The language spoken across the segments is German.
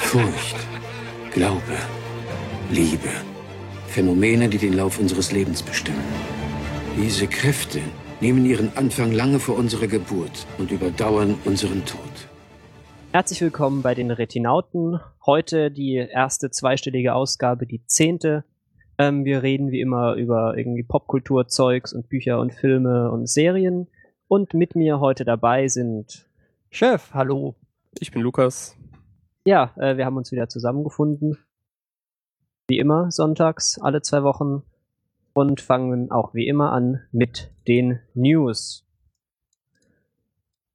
Furcht, Glaube, Liebe. Phänomene, die den Lauf unseres Lebens bestimmen. Diese Kräfte nehmen ihren Anfang lange vor unserer Geburt und überdauern unseren Tod. Herzlich willkommen bei den Retinauten. Heute die erste zweistellige Ausgabe, die zehnte. Ähm, wir reden wie immer über irgendwie Popkulturzeugs und Bücher und Filme und Serien. Und mit mir heute dabei sind Chef, hallo. Ich bin Lukas. Ja, äh, wir haben uns wieder zusammengefunden. Wie immer, sonntags, alle zwei Wochen. Und fangen auch wie immer an mit den News.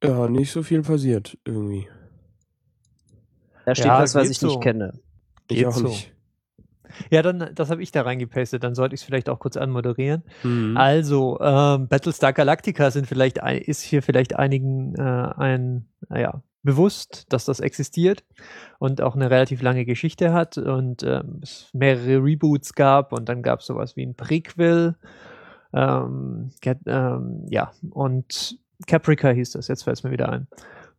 Ja, nicht so viel passiert irgendwie. Da steht Ja, was, was ich so. nicht kenne. Ich Geht auch so. nicht. Ja, dann, das habe ich da reingepastet, dann sollte ich es vielleicht auch kurz anmoderieren. Mhm. Also, ähm, Battlestar Galactica sind vielleicht, ein- ist hier vielleicht einigen äh, ein, naja, bewusst, dass das existiert und auch eine relativ lange Geschichte hat und ähm, es mehrere Reboots gab und dann gab es sowas wie ein Prequel. Ähm, ähm, ja, und Caprica hieß das, jetzt fällt es mir wieder ein.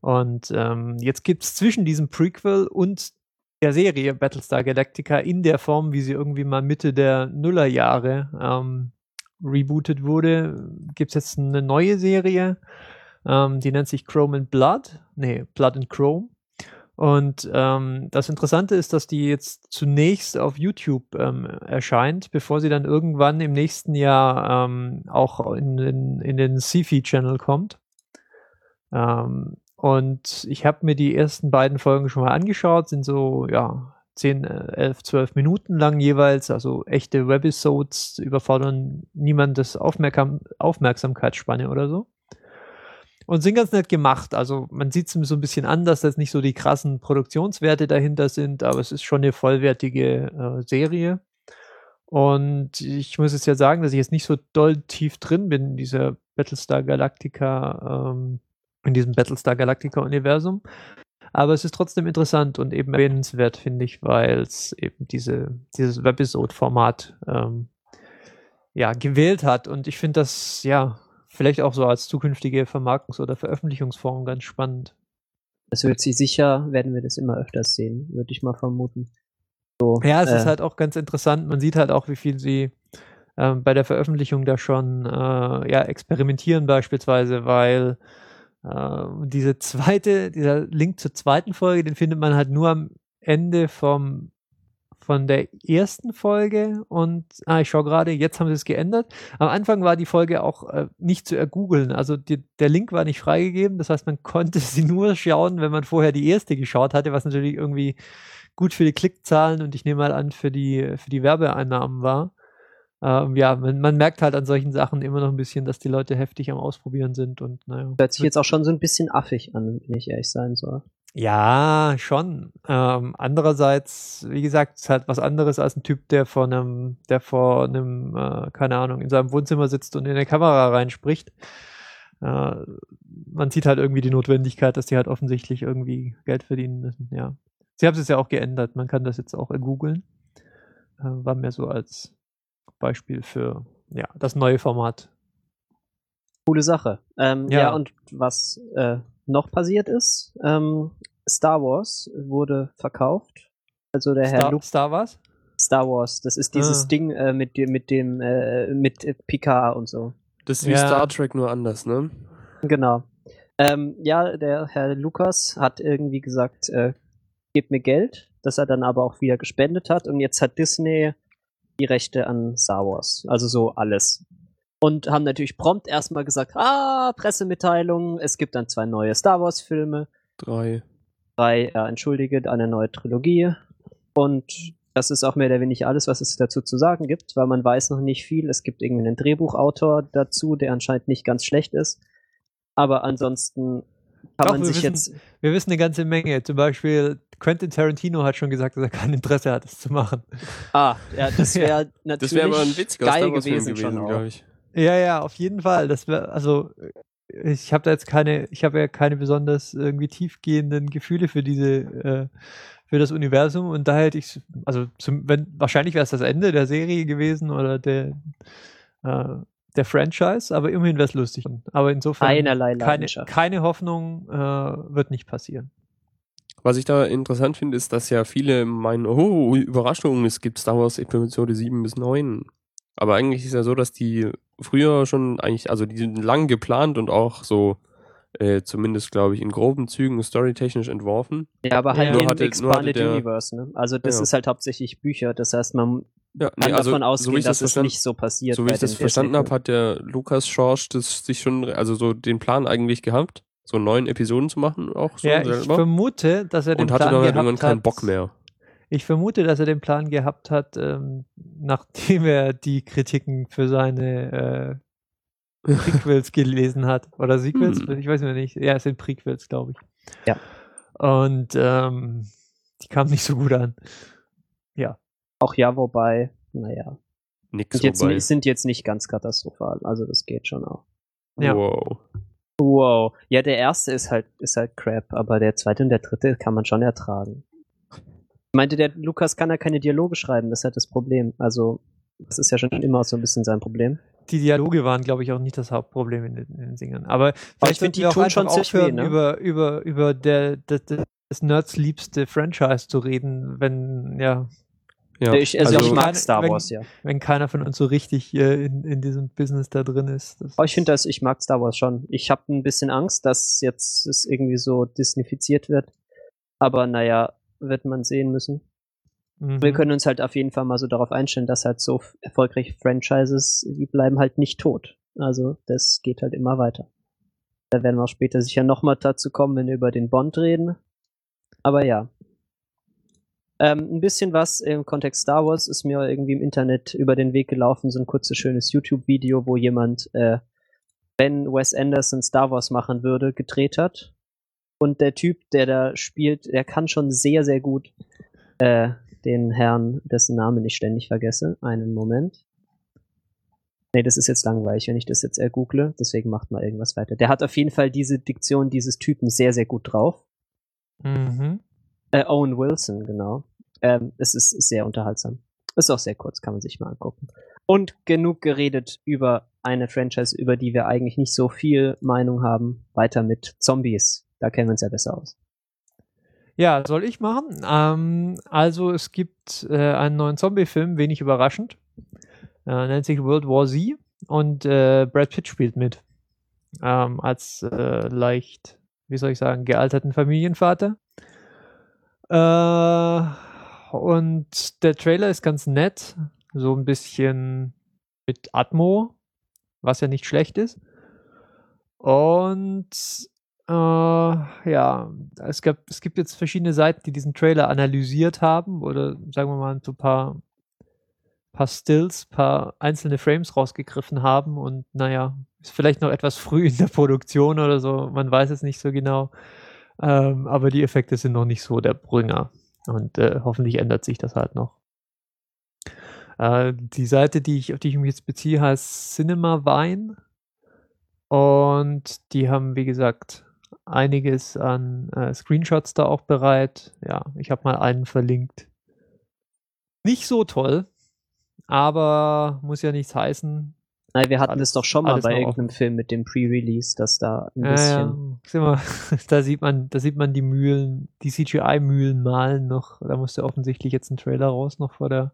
Und ähm, jetzt gibt es zwischen diesem Prequel und der Serie Battlestar Galactica in der Form, wie sie irgendwie mal Mitte der Nullerjahre ähm, rebootet wurde, gibt es jetzt eine neue Serie, ähm, die nennt sich Chrome and Blood. Nee, Blood and Chrome. Und ähm, das Interessante ist, dass die jetzt zunächst auf YouTube ähm, erscheint, bevor sie dann irgendwann im nächsten Jahr ähm, auch in, den in den Sci-Fi-Channel kommt. Ähm, und ich habe mir die ersten beiden Folgen schon mal angeschaut, sind so, ja, 10, äh, 11, 12 Minuten lang jeweils, also echte Webisodes überfordern niemandes Aufmerksam Aufmerksamkeitsspanne oder so. Und sind ganz nett gemacht. Also man sieht es so ein bisschen an, dass das nicht so die krassen Produktionswerte dahinter sind, aber es ist schon eine vollwertige äh, Serie. Und ich muss jetzt ja sagen, dass ich jetzt nicht so doll tief drin bin in dieser Battlestar Galactica, ähm, in diesem Battlestar Galactica-Universum. Aber es ist trotzdem interessant und eben erwähnenswert, finde ich, weil es eben diese, dieses Webisode-Format ähm, ja, gewählt hat. Und ich finde das, ja, vielleicht auch so als zukünftige Vermarktungs- oder Veröffentlichungsform ganz spannend. Das wird sie sicher, werden wir das immer öfters sehen, würde ich mal vermuten. So, Ja, es äh, ist halt auch ganz interessant. Man sieht halt auch, wie viel sie ähm, bei der Veröffentlichung da schon äh, ja, experimentieren beispielsweise, weil äh, diese zweite, dieser Link zur zweiten Folge, den findet man halt nur am Ende vom von der ersten Folge und ah, ich schaue gerade, jetzt haben sie es geändert. Am Anfang war die Folge auch äh, nicht zu ergoogeln, also die, der Link war nicht freigegeben, das heißt, man konnte sie nur schauen, wenn man vorher die erste geschaut hatte, was natürlich irgendwie gut für die Klickzahlen und ich nehme mal an, für die, für die Werbeeinnahmen war. Ähm, ja, man, man merkt halt an solchen Sachen immer noch ein bisschen, dass die Leute heftig am Ausprobieren sind und naja. hört sich jetzt auch schon so ein bisschen affig an, wenn ich ehrlich sein soll. Ja, schon. Ähm, andererseits, wie gesagt, ist halt was anderes als ein Typ, der vor einem, der vor einem, äh, keine Ahnung, in seinem Wohnzimmer sitzt und in eine Kamera reinspricht. Äh, man sieht halt irgendwie die Notwendigkeit, dass die halt offensichtlich irgendwie Geld verdienen müssen, ja. Sie haben es ja auch geändert, man kann das jetzt auch googeln. Äh, war mehr so als Beispiel für, ja, das neue Format. Coole Sache. Ähm, ja. Ja. und was äh, noch passiert ist, ähm, Star Wars wurde verkauft. Also der Herr Star, Luke Star Wars? Star Wars, das ist dieses Ah. Ding äh, mit dem, mit dem, äh, mit äh, Picard und so. Das ist wie Ja. Star Trek nur anders, ne? Genau. Ähm, ja, der Herr Lukas hat irgendwie gesagt, äh, gebt mir Geld, das er dann aber auch wieder gespendet hat und jetzt hat Disney die Rechte an Star Wars, also so alles. Und haben natürlich prompt erstmal gesagt, ah, Pressemitteilung, es gibt dann zwei neue Star Wars Filme, Drei. drei, ja, entschuldige, eine neue Trilogie und das ist auch mehr oder weniger alles, was es dazu zu sagen gibt, weil man weiß noch nicht viel. Es gibt irgendwie einen Drehbuchautor dazu, der anscheinend nicht ganz schlecht ist. Aber ansonsten kann Doch, man wir sich wissen- jetzt. Wir wissen eine ganze Menge. Zum Beispiel Quentin Tarantino hat schon gesagt, dass er kein Interesse hat, das zu machen. Ah, ja, das wäre natürlich Das wäre aber ein geil gewesen, gewesen, auch. glaube ich. Ja, ja, auf jeden Fall. Das wäre, also, ich habe da jetzt keine, ich habe ja keine besonders irgendwie tiefgehenden Gefühle für diese, äh, für das Universum und da hätte ich, also zum, wenn, wahrscheinlich wäre es das Ende der Serie gewesen oder der, äh, der Franchise, aber immerhin wäre es lustig. Aber insofern keine, keine Hoffnung äh, wird nicht passieren. Was ich da interessant finde, ist, dass ja viele meinen, oh, Überraschung, es gibt Star Wars Episode 7 bis 9. Aber eigentlich ist ja so, dass die früher schon eigentlich, also die sind lang geplant und auch so, äh, zumindest glaube ich, in groben Zügen storytechnisch entworfen. Ja, aber halt Ja. in Nur hatte- nur Expanded hatte der- Universe, ne? Also das Ja. ist halt hauptsächlich Bücher. Das heißt, man Ja, kann nee, also, davon so ausgehen, wie ich dass das nicht so passiert. so wie ich das den verstanden habe, hat der Lukas Schorsch das sich schon, also so den Plan eigentlich gehabt, so neun Episoden zu machen, auch so ja, ich selber. vermute, dass er den Und hatte Plan dann halt gehabt irgendwann keinen hat, Bock mehr. Ich vermute, dass er den Plan gehabt hat, ähm, nachdem er die Kritiken für seine äh, Prequels gelesen hat. Oder Sequels? Hm. Ich weiß mir nicht. Ja, es sind Prequels, glaube ich. Ja. Und ähm, die kamen nicht so gut an. Auch ja, wobei, naja. Nix Sind jetzt, wobei. nicht- sind jetzt nicht ganz katastrophal. Also das geht schon auch. Ja. Wow. Wow. Ja, der erste ist halt, ist halt crap, aber der zweite und der dritte kann man schon ertragen. Ich meinte, der Lukas kann ja keine Dialoge schreiben, das ist halt das Problem. Also, das ist ja schon immer so ein bisschen sein Problem. Die Dialoge waren, glaube ich, auch nicht das Hauptproblem in den, in den Singern. Aber vielleicht find, sollten die wir auch tun einfach schon ziemlich aufhören, weh, ne? über, über, über der, das, das Nerds liebste Franchise zu reden, wenn, ja, Ja. Ich, also, Also ich mag Star wenn- Wars, ja. wenn keiner von uns so richtig äh, in, in diesem Business da drin ist. Aber ich finde das, ich mag Star Wars schon. Ich habe ein bisschen Angst, dass jetzt es irgendwie so disnifiziert wird. Aber naja, wird man sehen müssen. Mhm. Wir können uns halt auf jeden Fall mal so darauf einstellen, dass halt so erfolgreiche Franchises, die bleiben halt nicht tot. Also das geht halt immer weiter. Da werden wir auch später sicher nochmal dazu kommen, wenn wir über den Bond reden. Aber ja. Ähm, ein bisschen was im Kontext Star Wars ist mir irgendwie im Internet über den Weg gelaufen, so ein kurzes schönes YouTube-Video, wo jemand, äh, wenn Wes Anderson Star Wars machen würde, gedreht hat. Und der Typ, der da spielt, der kann schon sehr, sehr gut äh, den Herrn, dessen Namen ich ständig vergesse. Einen Moment. Nee, das ist jetzt langweilig, wenn ich das jetzt ergoogle. Deswegen macht mal irgendwas weiter. Der hat auf jeden Fall diese Diktion dieses Typen sehr, sehr gut drauf. Mhm. Äh, Owen Wilson, genau. Ähm, es ist sehr unterhaltsam. Ist auch sehr kurz, kann man sich mal angucken. Und genug geredet über eine Franchise, über die wir eigentlich nicht so viel Meinung haben. Weiter mit Zombies. Da kennen wir uns ja besser aus. Ja, soll ich machen? Ähm, also es gibt äh, einen neuen Zombie-Film, wenig überraschend. Äh, nennt sich World War Z und äh, Brad Pitt spielt mit. Ähm, als äh, leicht, wie soll ich sagen, gealterten Familienvater. Äh, und der Trailer ist ganz nett. So ein bisschen mit Atmo, was ja nicht schlecht ist. Und äh, ja, es, gab, es gibt jetzt verschiedene Seiten, die diesen Trailer analysiert haben oder sagen wir mal so ein paar, paar Stills, paar einzelne Frames rausgegriffen haben und naja, ist vielleicht noch etwas früh in der Produktion oder so, man weiß es nicht so genau. Ähm, aber die Effekte sind noch nicht so der Bringer. Und äh, hoffentlich ändert sich das halt noch. Äh, die Seite, die ich, auf die ich mich jetzt beziehe, heißt Cinema Vine. Und die haben, wie gesagt, einiges an äh, Screenshots da auch bereit. Ja, ich habe mal einen verlinkt. Nicht so toll, aber muss ja nichts heißen. Nein, wir hatten Alles- es doch schon mal bei irgendeinem Film mit dem Pre-Release, dass da ein Ja, bisschen. ja, sieh mal, da sieht man, da sieht man die Mühlen, die CGI-Mühlen malen noch. Da musste offensichtlich jetzt ein Trailer raus, noch vor der,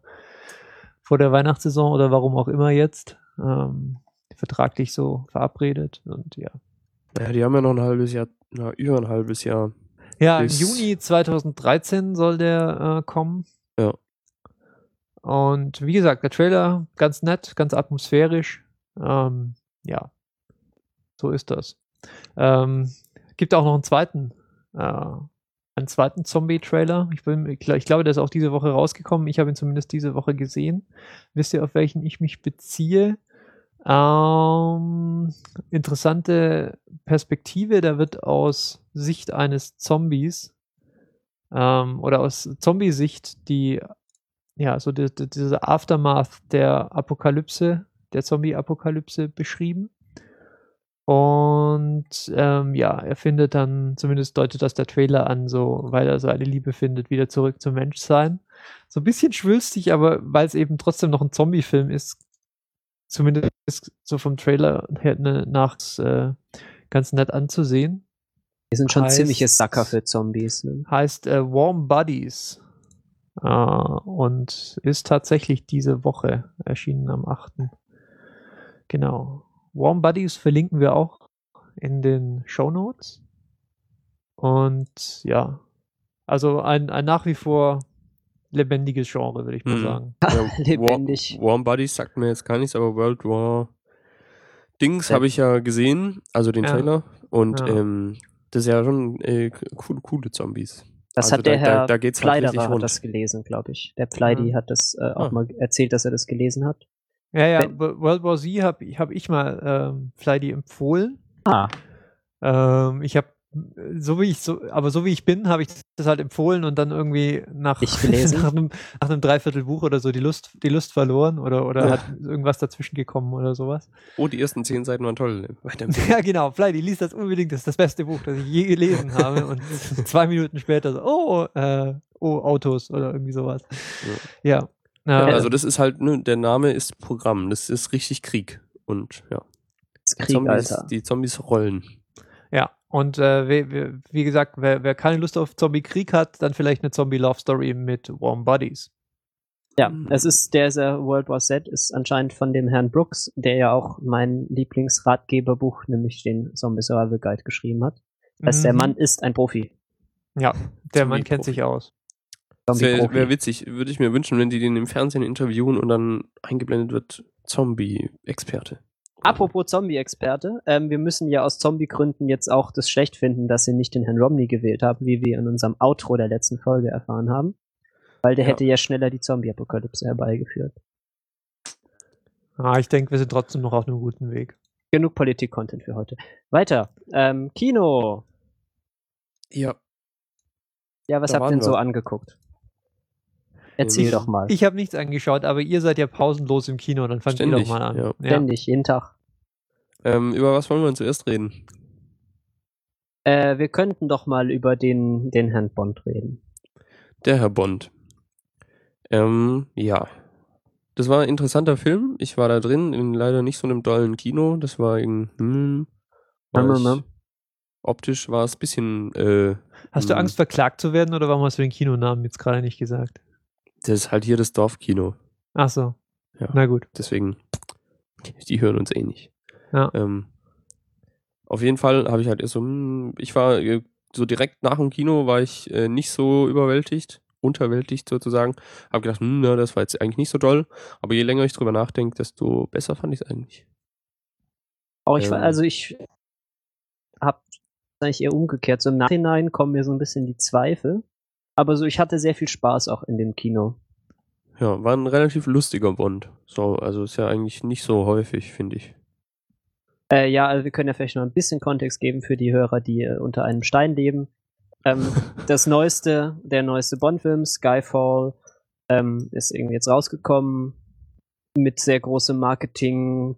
vor der Weihnachtssaison oder warum auch immer jetzt. Ähm, vertraglich so verabredet und ja. Ja, die haben ja noch ein halbes Jahr, na, über ein halbes Jahr. Ja, im Juni 2013 soll der äh, kommen. Ja. Und wie gesagt, der Trailer ganz nett, ganz atmosphärisch. Ähm, ja, so ist das. Ähm, gibt auch noch einen zweiten, äh, einen zweiten Zombie-Trailer. Ich, bin- ich, ich glaube, der ist auch diese Woche rausgekommen. Ich habe ihn zumindest diese Woche gesehen. Wisst ihr, auf welchen ich mich beziehe? Ähm, interessante Perspektive, da wird aus Sicht eines Zombies ähm, oder aus Zombie-Sicht die, ja, so die, die, diese Aftermath der Apokalypse, der Zombie-Apokalypse beschrieben. Und ähm, ja, er findet dann, zumindest deutet das der Trailer an, so, weil er seine Liebe findet, wieder zurück zum Menschsein. So ein bisschen schwülstig, aber weil es eben trotzdem noch ein Zombie-Film ist, zumindest so vom Trailer her ne, nach äh, ganz nett anzusehen. Wir sind schon Heißt- ziemliche Sacker für Zombies. Ne? Heißt äh, Warm Buddies. Äh, und ist tatsächlich diese Woche erschienen am 8. Genau. Warm Buddies verlinken wir auch in den Show Notes. Und ja, also ein, ein nach wie vor lebendiges Genre, würde ich mal Mhm. sagen. Ja, Lebendig. War, Warm Buddies sagt mir jetzt gar nichts, aber World War Dings Ja. habe ich ja gesehen, also den Ja. Trailer. Und Ja. ähm, das ist ja schon äh, coole, coole Zombies. Das Also hat der da- Herr da- da geht's halt hat rund. das gelesen, glaube ich. Der Pleidi Mhm. hat das äh, auch Ah. mal erzählt, dass er das gelesen hat. Ja, ja, Wenn- Wo- World War Z habe hab ich mal ähm, Flighty empfohlen. Ah, Ähm, ich habe so wie ich so, aber so wie ich bin, habe ich das halt empfohlen und dann irgendwie nach, nach einem nach einem Dreiviertelbuch oder so die Lust die Lust verloren oder oder Ja. hat irgendwas dazwischen gekommen oder sowas. Oh, die ersten zehn Seiten waren toll. Ja, genau. Flighty liest das unbedingt. Das ist das beste Buch, das ich je gelesen habe. Und zwei Minuten später so, oh, äh, oh, Autos oder irgendwie sowas. Ja. Ja, Äh, also das ist halt, ne, der Name ist Programm. Das ist richtig Krieg. Und ja, das die Krieg, Zombies, Alter. die Zombies rollen. Ja, und äh, wie, wie, gesagt, wer, wer keine Lust auf Zombie-Krieg hat, dann vielleicht eine Zombie-Love-Story mit Warm Buddies. Ja, es ist der, der World War Z ist anscheinend von dem Herrn Brooks, der ja auch mein Lieblingsratgeberbuch, nämlich den Zombie Survival Guide geschrieben hat. Das heißt, der Mhm. Mann ist ein Profi. Ja, der Mann kennt sich aus. Das wäre wär witzig. Würde ich mir wünschen, wenn die den im Fernsehen interviewen und dann eingeblendet wird Zombie-Experte. Apropos Zombie-Experte, ähm, wir müssen ja aus Zombie-Gründen jetzt auch das schlecht finden, dass sie nicht den Herrn Romney gewählt haben, wie wir in unserem Outro der letzten Folge erfahren haben. Weil der Ja. hätte ja schneller die Zombie-Apokalypse herbeigeführt. Ah, ich denke, wir sind trotzdem noch auf einem guten Weg. Genug Politik-Content für heute. Weiter. Ähm, Kino. Ja. Ja, was Da habt ihr denn so wir. angeguckt? Erzähl Ich- doch mal. Ich habe nichts angeschaut, aber ihr seid ja pausenlos im Kino, dann fangt ihr doch mal an. ja. Ständig, jeden Tag. Ähm, über was wollen wir denn zuerst reden? Äh, wir könnten doch mal über den, den Herrn Bond reden. Der Herr Bond. Ähm, ja. Das war ein interessanter Film. Ich war da drin, in leider nicht so einem dollen Kino. Das war in, hm, war Hm, hm, hm. optisch war es ein bisschen, äh, Hast du Mhm. Angst, verklagt zu werden oder warum hast du den Kinonamen jetzt gerade nicht gesagt? Das ist halt hier das Dorfkino. Ach so. Ja. Na gut. Deswegen, die hören uns eh nicht. Ja. Ähm, auf jeden Fall habe ich halt erst so, hm, ich war äh, so direkt nach dem Kino war ich äh, nicht so überwältigt, unterwältigt sozusagen. Habe gedacht, hm, na, das war jetzt eigentlich nicht so toll. Aber je länger ich drüber nachdenke, desto besser fand ich es eigentlich. Auch ich, Ähm. also ich hab eigentlich eher umgekehrt. So im Nachhinein kommen mir so ein bisschen die Zweifel. Aber so, ich hatte sehr viel Spaß auch in dem Kino. Ja, war ein relativ lustiger Bond. So, also ist ja eigentlich nicht so häufig, finde ich. Äh, ja, also wir können ja vielleicht noch ein bisschen Kontext geben für die Hörer, die äh, unter einem Stein leben. Ähm, das neueste, der neueste Bond-Film, Skyfall, ähm, ist irgendwie jetzt rausgekommen mit sehr großem Marketing,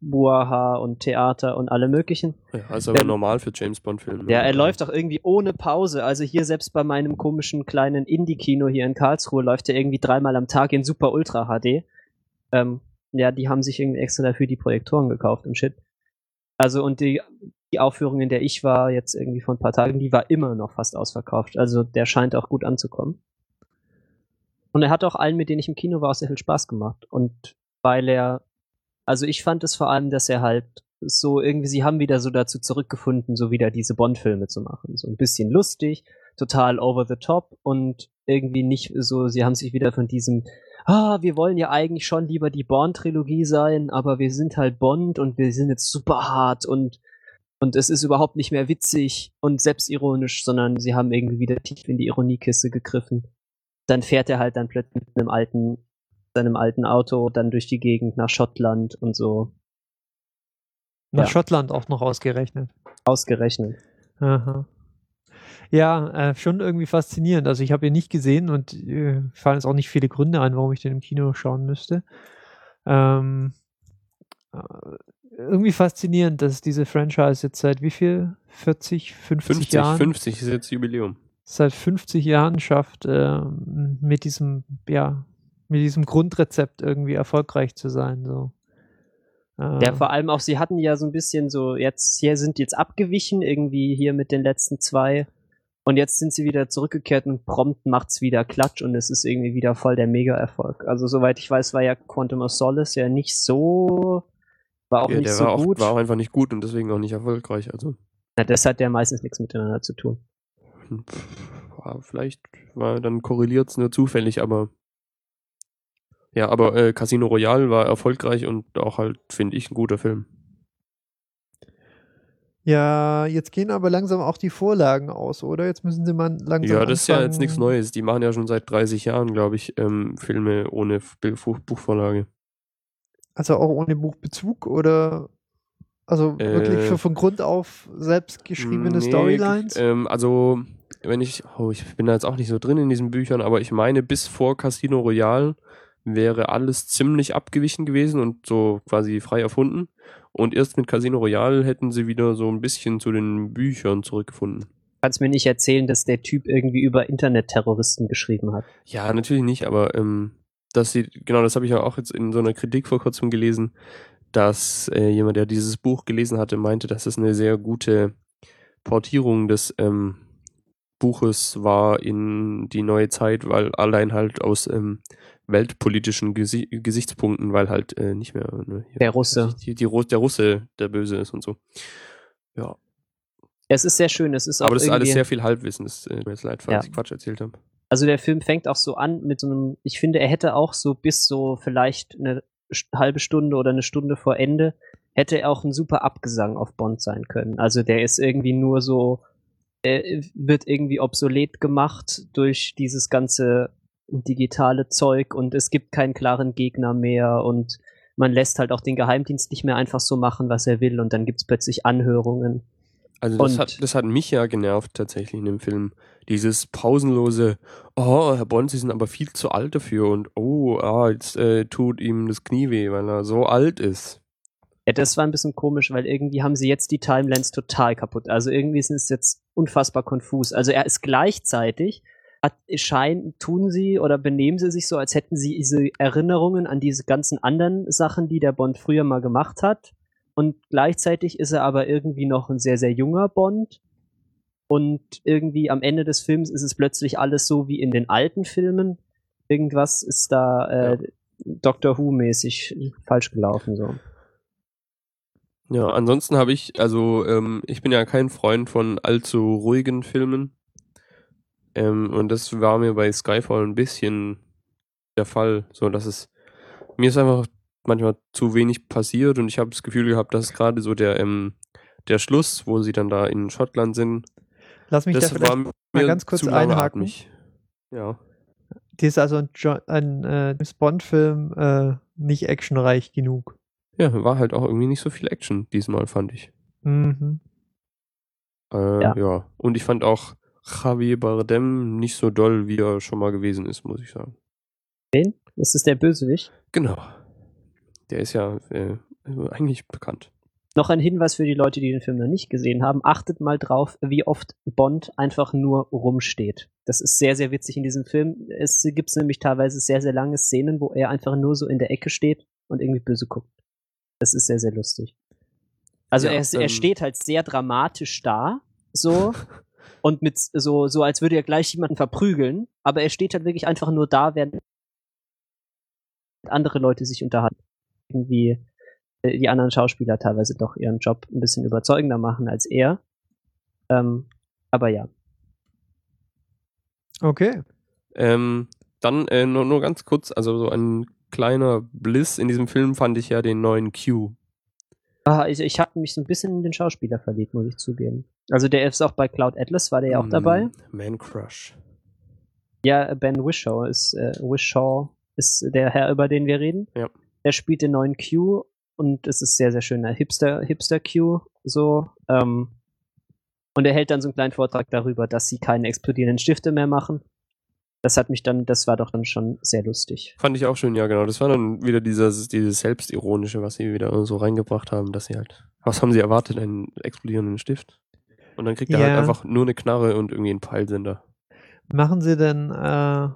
Buaha und Theater und alle möglichen. Ja, also aber Ähm, normal für James Bond-Filme. Ja, er läuft auch irgendwie ohne Pause. Also hier selbst bei meinem komischen kleinen Indie-Kino hier in Karlsruhe läuft er irgendwie dreimal am Tag in Super Ultra HD. Ähm, ja, die haben sich irgendwie extra dafür die Projektoren gekauft und shit. Also und die, die Aufführung, in der ich war, jetzt irgendwie vor ein paar Tagen, die war immer noch fast ausverkauft. Also der scheint auch gut anzukommen. Und er hat auch allen, mit denen ich im Kino war, sehr viel Spaß gemacht. Und weil er, also ich fand es vor allem, dass er halt so irgendwie, sie haben wieder so dazu zurückgefunden, so wieder diese Bond-Filme zu machen. So ein bisschen lustig, total over the top und irgendwie nicht so, sie haben sich wieder von diesem, ah, wir wollen ja eigentlich schon lieber die Bond-Trilogie sein, aber wir sind halt Bond und wir sind jetzt super hart und und es ist überhaupt nicht mehr witzig und selbstironisch, sondern sie haben irgendwie wieder tief in die Ironiekiste gegriffen. Dann fährt er halt dann plötzlich mit einem alten, seinem alten Auto dann durch die Gegend nach Schottland und so Nach Ja. Schottland auch noch ausgerechnet. ausgerechnet. Aha. Ja, äh, schon irgendwie faszinierend. Also ich habe ihn nicht gesehen und äh, fallen jetzt auch nicht viele Gründe ein, warum ich den im Kino schauen müsste. Ähm, äh, irgendwie faszinierend, dass diese Franchise jetzt seit wie viel? 40, 50, 50, Jahren? 50 ist jetzt Jubiläum. Seit 50 Jahren schafft, ähm, mit diesem, ja, mit diesem Grundrezept irgendwie erfolgreich zu sein. So. Äh, Ja, vor allem auch, sie hatten ja so ein bisschen so, jetzt, hier sind jetzt abgewichen, irgendwie hier mit den letzten zwei. Und jetzt sind sie wieder zurückgekehrt und prompt macht's wieder Klatsch und es ist irgendwie wieder voll der Mega-Erfolg. Also, soweit ich weiß, war ja Quantum of Solace ja nicht so, war auch ja, nicht der so war, auch, gut. war auch einfach nicht gut und deswegen auch nicht erfolgreich. Also Na, das hat ja meistens nichts miteinander zu tun. War, vielleicht war dann korreliert es nur zufällig, aber ja, aber äh, Casino Royale war erfolgreich und auch halt, finde ich, ein guter Film. ja, jetzt gehen aber langsam auch die Vorlagen aus, oder? Jetzt müssen sie mal langsam. Ja, das ist ja jetzt nichts Neues. Die machen ja schon seit 30 Jahren, glaube ich, ähm, Filme ohne Buchvorlage. Also auch ohne Buchbezug oder also wirklich Äh, für von Grund auf selbst geschriebene Nee, Storylines? Ähm, also, wenn ich, oh, ich bin da jetzt auch nicht so drin in diesen Büchern, aber ich meine, bis vor Casino Royale wäre alles ziemlich abgewichen gewesen und so quasi frei erfunden. Und erst mit Casino Royale hätten sie wieder so ein bisschen zu den Büchern zurückgefunden. Kannst mir nicht erzählen, dass der Typ irgendwie über Internetterroristen geschrieben hat. Ja, natürlich nicht, aber ähm, dass sie, genau, das habe ich ja auch jetzt in so einer Kritik vor kurzem gelesen, dass äh, jemand, der dieses Buch gelesen hatte, meinte, dass es eine sehr gute Portierung des ähm, Buches war in die neue Zeit, weil allein halt aus ähm, weltpolitischen Gesi Gesichtspunkten, weil halt äh, nicht mehr ne, hier- Der Russe. die, die, der Russe der Böse ist und so. Ja, Es ist sehr schön, es ist auch aber das ist alles sehr viel Halbwissen. Das äh, mir jetzt leid, falls Ja. ich Quatsch erzählt habe. Also der Film fängt auch so an mit so einem, ich finde, er hätte auch so bis so vielleicht eine halbe Stunde oder eine Stunde vor Ende, hätte er auch ein super Abgesang auf Bond sein können. Also der ist irgendwie nur so, äh, wird irgendwie obsolet gemacht durch dieses ganze digitale Zeug und es gibt keinen klaren Gegner mehr und man lässt halt auch den Geheimdienst nicht mehr einfach so machen, was er will und dann gibt's plötzlich Anhörungen. Also das hat, das hat mich ja genervt tatsächlich in dem Film. Dieses pausenlose, oh, Herr Bond, Sie sind aber viel zu alt dafür und oh, ah, jetzt äh, tut ihm das Knie weh, weil er so alt ist. Ja, das war ein bisschen komisch, weil irgendwie haben sie jetzt die Timelines total kaputt. Also irgendwie ist es jetzt unfassbar konfus. Also er ist gleichzeitig, hat, scheinen, tun sie oder benehmen sie sich so, als hätten sie diese Erinnerungen an diese ganzen anderen Sachen, die der Bond früher mal gemacht hat. Und gleichzeitig ist er aber irgendwie noch ein sehr, sehr junger Bond. Und irgendwie am Ende des Films ist es plötzlich alles so wie in den alten Filmen. Irgendwas ist da äh, Doctor Who-mäßig falsch gelaufen. So. Ja, ansonsten habe ich, also ähm, ich bin ja kein Freund von allzu ruhigen Filmen. Ähm, und das war mir bei Skyfall ein bisschen der Fall, so dass es mir ist einfach manchmal zu wenig passiert und ich habe das Gefühl gehabt, dass gerade so der ähm, der Schluss, wo sie dann da in Schottland sind, Lass mich da das vielleicht war mir ganz kurz einhaken. Ja. Die ist also ein, jo ein äh, James Bond-Film äh, nicht actionreich genug. Ja, war halt auch irgendwie nicht so viel Action diesmal, fand ich. Mhm. Äh, Ja. ja. Und ich fand auch Javier Bardem nicht so doll, wie er schon mal gewesen ist, muss ich sagen. Wen? Ist es der Bösewicht? Genau. Der ist ja äh, eigentlich bekannt. Noch ein Hinweis für die Leute, die den Film noch nicht gesehen haben. Achtet mal drauf, wie oft Bond einfach nur rumsteht. Das ist sehr, sehr witzig in diesem Film. Es gibt nämlich teilweise sehr, sehr lange Szenen, wo er einfach nur so in der Ecke steht und irgendwie böse guckt. Das ist sehr, sehr lustig. Also Ja, er, er ähm, steht halt sehr dramatisch da, so, und mit so, so als würde er gleich jemanden verprügeln, aber er steht halt wirklich einfach nur da, während andere Leute sich unterhalten. Irgendwie äh, die anderen Schauspieler teilweise doch ihren Job ein bisschen überzeugender machen als er. Ähm, aber ja. Okay. Ähm, dann äh, nur, nur ganz kurz, also so ein kleiner Bliss in diesem Film fand ich ja den neuen Q. Ah, ich, ich habe mich so ein bisschen in den Schauspieler verliebt, muss ich zugeben. Also der ist auch bei Cloud Atlas, war der ja auch Mm, dabei. Man Crush. Ja, Ben Wishaw ist äh, Wishaw ist der Herr, über den wir reden. Ja. Der spielt den neuen Q und es ist sehr, sehr schöner Hipster, Hipster Q, so. Ähm, und er hält dann so einen kleinen Vortrag darüber, dass sie keine explodierenden Stifte mehr machen. Das hat mich dann, das war doch dann schon sehr lustig. Fand ich auch schön, ja genau. Das war dann wieder dieses, dieses Selbstironische, was sie wieder so reingebracht haben, dass sie halt, was haben sie erwartet, einen explodierenden Stift? Und dann kriegt er Ja. halt einfach nur eine Knarre und irgendwie einen Peilsender. Machen sie denn äh,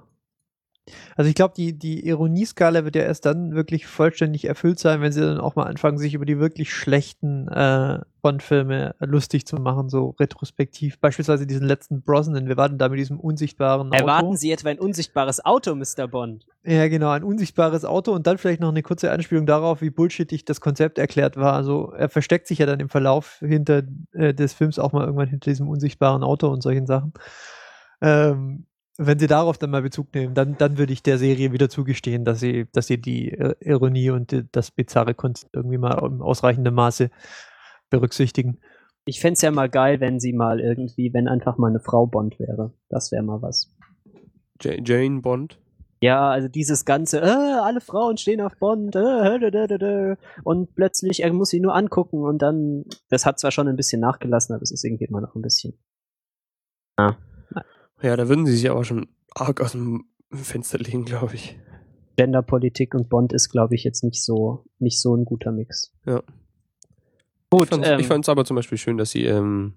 Also ich glaube, die, die Ironieskala wird ja erst dann wirklich vollständig erfüllt sein, wenn sie dann auch mal anfangen, sich über die wirklich schlechten äh, Bond-Filme lustig zu machen, so retrospektiv. Beispielsweise diesen letzten Brosnan. Wir warten da mit diesem unsichtbaren Auto. Erwarten Sie etwa ein unsichtbares Auto, Mr. Bond? Ja, genau, ein unsichtbares Auto und dann vielleicht noch eine kurze Anspielung darauf, wie bullshittig das Konzept erklärt war. Also er versteckt sich ja dann im Verlauf hinter äh, des Films auch mal irgendwann hinter diesem unsichtbaren Auto und solchen Sachen. Ähm, wenn sie darauf dann mal Bezug nehmen, dann, dann würde ich der Serie wieder zugestehen, dass sie, dass sie die äh, Ironie und die, das bizarre Konzept irgendwie mal im ausreichenden Maße berücksichtigen. Ich fände es ja mal geil, wenn sie mal irgendwie, wenn einfach mal eine Frau Bond wäre. Das wäre mal was. Ja- Jane Bond. Ja, also dieses ganze, äh, alle Frauen stehen auf Bond, äh, und plötzlich, er muss sie nur angucken und dann, das hat zwar schon ein bisschen nachgelassen, aber es ist irgendwie immer noch ein bisschen. Ja, da würden sie sich aber schon arg aus dem Fenster legen, glaube ich. Genderpolitik und Bond ist, glaube ich, jetzt nicht so, nicht so ein guter Mix. Ja. Gut, ich fand's, ähm, ich fand's aber zum Beispiel schön, dass sie, ähm,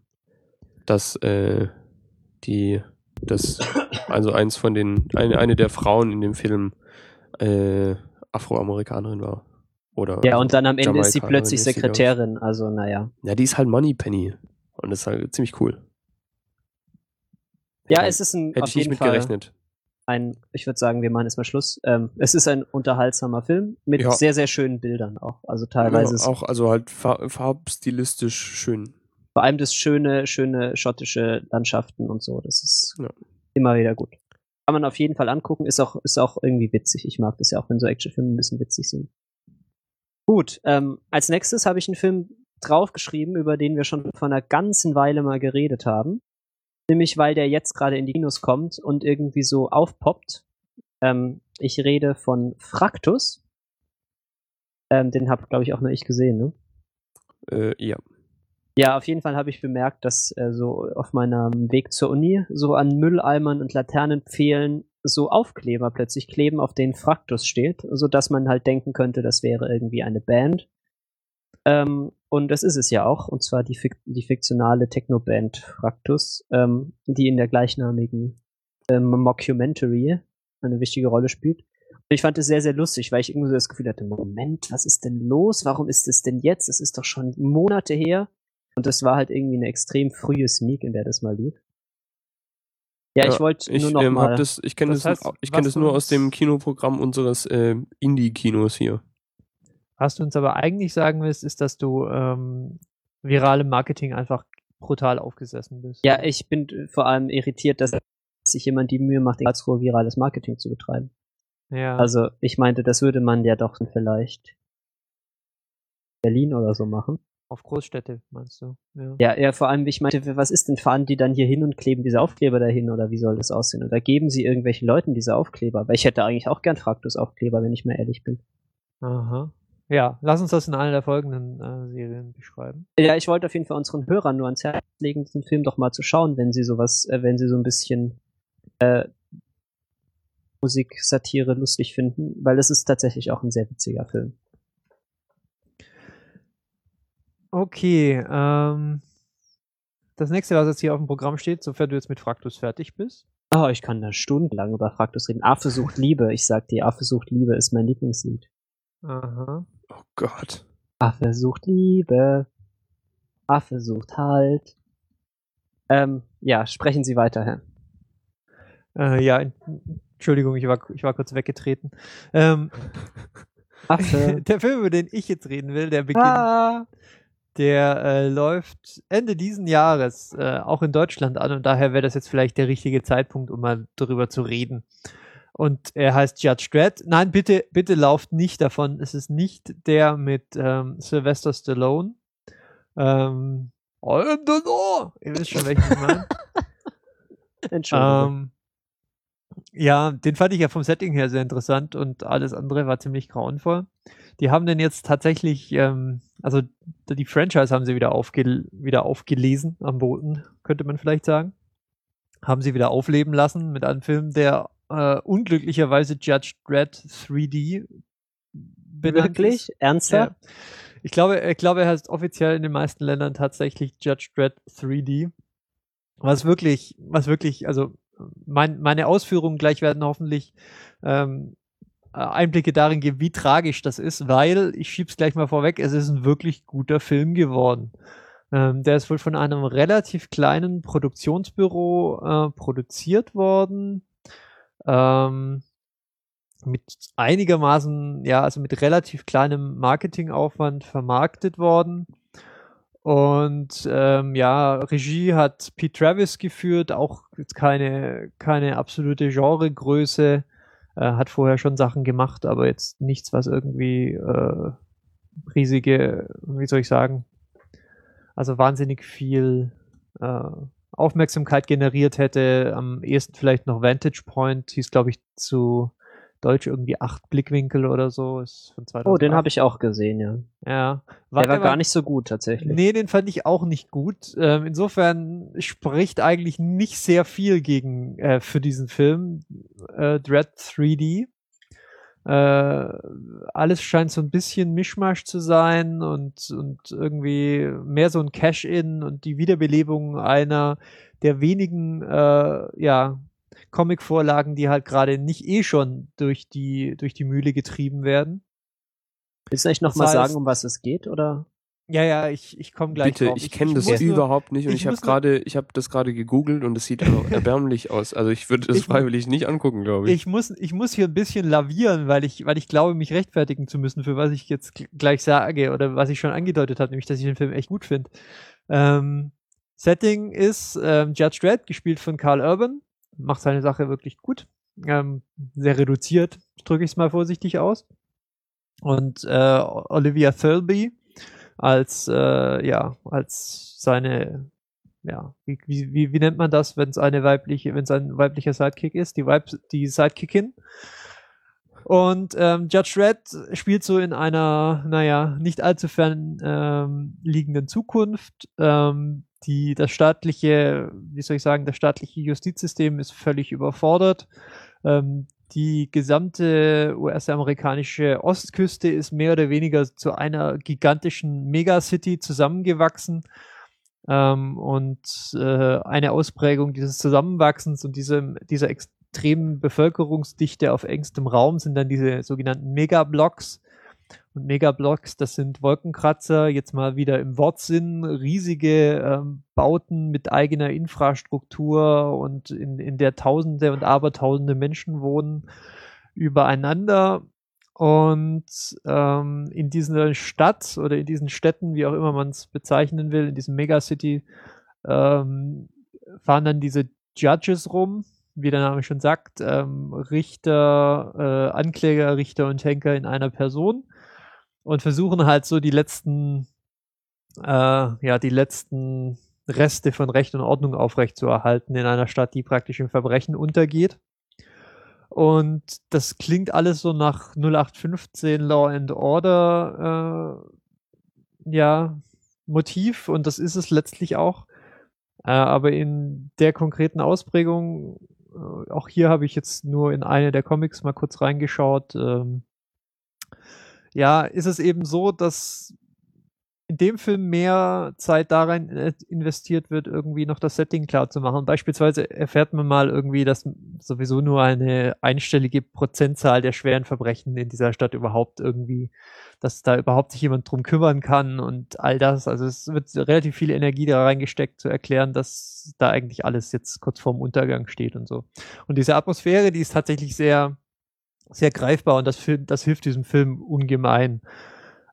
dass äh, die, das, also eins von den, eine, eine der Frauen in dem Film äh, Afroamerikanerin war. Oder ja, und dann am Ende ist sie plötzlich. Sekretärin, also naja. Ja, die ist halt Moneypenny. Und das ist halt ziemlich cool. Ja, es ist ein, Hätte ich nicht mit Fall gerechnet. ein, ich würde sagen, wir machen jetzt mal Schluss. Ähm, es ist ein unterhaltsamer Film mit Ja. sehr, sehr schönen Bildern auch. Also teilweise ist Ja, auch, also halt far farbstilistisch schön. vor allem das schöne, schöne schottische Landschaften und so. Das ist Ja. immer wieder gut. Kann man auf jeden Fall angucken, ist auch, ist auch irgendwie witzig. Ich mag das ja auch, wenn so Actionfilme ein bisschen witzig sind. Gut, ähm, als nächstes habe ich einen Film draufgeschrieben, über den wir schon vor einer ganzen Weile mal geredet haben. Nämlich, weil der jetzt gerade in die Kinos kommt und irgendwie so aufpoppt. Ähm, ich rede von Fraktus. Ähm, den habe, glaube ich, auch nur ich gesehen, ne? Äh, ja. Ja, auf jeden Fall habe ich bemerkt, dass äh, so auf meinem Weg zur Uni so an Mülleimern und Laternenpfählen so Aufkleber plötzlich kleben, auf denen Fraktus steht, so dass man halt denken könnte, das wäre irgendwie eine Band. Ähm, und das ist es ja auch, und zwar die, Fik die fiktionale Techno-Band Fraktus, ähm, die in der gleichnamigen ähm, Mockumentary eine wichtige Rolle spielt. Und ich fand es sehr, sehr lustig, weil ich irgendwie so das Gefühl hatte, Moment, was ist denn los? Warum ist es denn jetzt? Es ist doch schon Monate her. Und das war halt irgendwie eine extrem frühe Sneak, in der das mal lief. Ja, ich wollte Ich, nur noch ähm, mal. das, ich kenne Das das, heißt, ich kenn das nur aus dem Kinoprogramm unseres äh, Indie-Kinos hier. Was du uns aber eigentlich sagen willst, ist, dass du ähm, virale Marketing einfach brutal aufgesessen bist. ja, ich bin vor allem irritiert, dass sich jemand die Mühe macht, in Karlsruhe virales Marketing zu betreiben. ja. Also, ich meinte, das würde man ja doch vielleicht Berlin oder so machen. auf Großstädte, meinst du? Ja. Ja, ja, vor allem, ich meinte, was ist denn, fahren die dann hier hin und kleben diese Aufkleber dahin oder wie soll das aussehen? Oder geben sie irgendwelchen Leuten diese Aufkleber? Weil ich hätte eigentlich auch gern Fraktus-Aufkleber, wenn ich mal ehrlich bin. Aha. Ja, lass uns das in einer der folgenden äh, Serien beschreiben. Ja, ich wollte auf jeden Fall unseren Hörern nur ans Herz legen, diesen Film doch mal zu schauen, wenn sie sowas, äh, wenn sie so ein bisschen äh, Musiksatire lustig finden, weil es ist tatsächlich auch ein sehr witziger Film. Okay, ähm, das nächste, was jetzt hier auf dem Programm steht, sofern du jetzt mit Fraktus fertig bist. Oh, ich kann da stundenlang über Fraktus reden. Affe sucht Liebe. Ich sag dir, Affe sucht Liebe ist mein Lieblingslied. Aha. Oh Gott. Affe sucht Liebe. Affe sucht Halt. Ähm, ja, sprechen Sie weiter, Herr. Äh, ja, Entschuldigung, ich war, ich war kurz weggetreten. Ähm, Affe. der Film, über den ich jetzt reden will, der beginnt, ah. der äh, läuft Ende diesen Jahres äh, auch in Deutschland an und daher wäre das jetzt vielleicht der richtige Zeitpunkt, um mal darüber zu reden. Und er heißt Judge Dredd. Nein, bitte, bitte lauft nicht davon. Es ist nicht der mit ähm, Sylvester Stallone. Ähm, I am the law. Ihr wisst schon, welchen ich meine. Entschuldigung. Ähm, ja, den fand ich ja vom Setting her sehr interessant und alles andere war ziemlich grauenvoll. Die haben den jetzt tatsächlich, ähm, also die Franchise haben sie wieder, aufge wieder aufgelesen am Boden, könnte man vielleicht sagen. Haben sie wieder aufleben lassen mit einem Film, der äh, unglücklicherweise Judge Dredd 3D benannt Wirklich? ist. Ernsthaft? Ja. Ich glaube, ich glaube, er heißt offiziell in den meisten Ländern tatsächlich Judge Dredd 3D. Was wirklich, was wirklich, also mein, meine Ausführungen gleich werden hoffentlich ähm, Einblicke darin geben, wie tragisch das ist, weil, ich schieb's gleich mal vorweg, es ist ein wirklich guter Film geworden. Ähm, der ist wohl von einem relativ kleinen Produktionsbüro äh, produziert worden. Ähm, mit einigermaßen, ja, also mit relativ kleinem Marketingaufwand vermarktet worden. Und ähm, ja, Regie hat Pete Travis geführt, auch keine, keine absolute Genregröße. Äh, hat vorher schon Sachen gemacht, aber jetzt nichts, was irgendwie äh, riesige, wie soll ich sagen, also wahnsinnig viel äh, Aufmerksamkeit generiert hätte. Am ehesten vielleicht noch Vantage Point, hieß glaube ich zu Deutsch irgendwie acht Blickwinkel oder so. Ist von 2008. Oh, den habe ich auch gesehen, ja. Ja. War der war gar nicht so gut tatsächlich. Nee, den fand ich auch nicht gut. Ähm, insofern spricht eigentlich nicht sehr viel gegen äh, für diesen Film äh, Dread 3D. Äh, alles scheint so ein bisschen Mischmasch zu sein und, und irgendwie mehr so ein Cash-In und die Wiederbelebung einer der wenigen äh, ja, Comic-Vorlagen, die halt gerade nicht eh schon durch die, durch die Mühle getrieben werden. Willst du echt nochmal das heißt, sagen, um was es geht, oder? Ja, ja, ich, ich komme gleich Bitte, drauf. ich, ich kenne das überhaupt nicht und ich, ich habe gerade, ich habe das gerade gegoogelt und es sieht erbärmlich aus. Also ich würde das ich, freiwillig nicht angucken, glaube ich. Ich muss, ich muss hier ein bisschen lavieren, weil ich, weil ich glaube, mich rechtfertigen zu müssen, für was ich jetzt gleich sage oder was ich schon angedeutet habe, nämlich, dass ich den Film echt gut finde. Ähm, Setting ist ähm, Judge Dredd, gespielt von Carl Urban, macht seine Sache wirklich gut. Ähm, sehr reduziert, drücke ich es mal vorsichtig aus. Und äh, Olivia Thirlby als äh, ja als seine ja wie, wie, wie nennt man das, wenn es eine weibliche, wenn es ein weiblicher Sidekick ist, die Weib die Sidekickin. Und ähm, Judge Red spielt so in einer, naja, nicht allzu fern ähm, liegenden Zukunft. Ähm, die, das staatliche, wie soll ich sagen, das staatliche Justizsystem ist völlig überfordert. Ähm, die gesamte US-amerikanische Ostküste ist mehr oder weniger zu einer gigantischen Megacity zusammengewachsen. Ähm, und äh, eine Ausprägung dieses Zusammenwachsens und diesem, dieser extremen Bevölkerungsdichte auf engstem Raum sind dann diese sogenannten Megablocks, und Megablocks, das sind Wolkenkratzer, jetzt mal wieder im Wortsinn, riesige ähm, Bauten mit eigener Infrastruktur und in, in der Tausende und Abertausende Menschen wohnen übereinander. Und ähm, in dieser Stadt oder in diesen Städten, wie auch immer man es bezeichnen will, in diesem Megacity, ähm, fahren dann diese Judges rum, wie der Name schon sagt, ähm, Richter, äh, Ankläger, Richter und Henker in einer Person und versuchen halt so die letzten, äh, ja, die letzten Reste von Recht und Ordnung aufrechtzuerhalten in einer Stadt, die praktisch im Verbrechen untergeht. Und das klingt alles so nach 0815 Law and Order, äh, ja, Motiv und das ist es letztlich auch. Äh, aber in der konkreten Ausprägung, äh, auch hier habe ich jetzt nur in eine der Comics mal kurz reingeschaut, ähm, ja, ist es eben so, dass in dem Film mehr Zeit darin äh, investiert wird, irgendwie noch das Setting klar zu machen. Beispielsweise erfährt man mal irgendwie, dass sowieso nur eine einstellige Prozentzahl der schweren Verbrechen in dieser Stadt überhaupt irgendwie, dass da überhaupt sich jemand drum kümmern kann und all das. Also es wird relativ viel Energie da reingesteckt, zu erklären, dass da eigentlich alles jetzt kurz vorm Untergang steht und so. Und diese Atmosphäre, die ist tatsächlich sehr, sehr greifbar und das, das hilft diesem Film ungemein.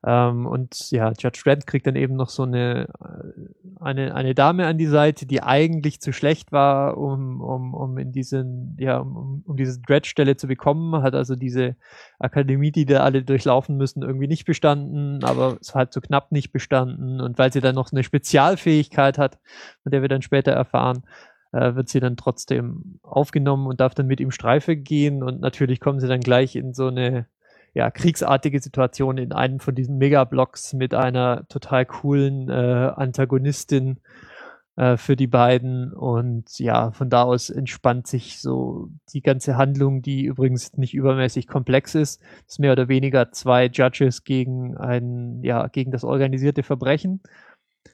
Ähm, und ja, Judge Dredd kriegt dann eben noch so eine, äh, eine, eine Dame an die Seite, die eigentlich zu schlecht war, um, um, um in diesen, ja, um, um diese Dredd-Stelle zu bekommen, hat also diese Akademie, die da alle durchlaufen müssen, irgendwie nicht bestanden, aber es hat so knapp nicht bestanden. Und weil sie dann noch eine Spezialfähigkeit hat, von der wir dann später erfahren, äh, wird sie dann trotzdem aufgenommen und darf dann mit ihm Streife gehen und natürlich kommen sie dann gleich in so eine ja, kriegsartige Situation in einem von diesen Megablocks mit einer total coolen äh, Antagonistin äh, für die beiden und ja, von da aus entspannt sich so die ganze Handlung, die übrigens nicht übermäßig komplex ist. Es ist mehr oder weniger zwei Judges gegen ein, ja, gegen das organisierte Verbrechen.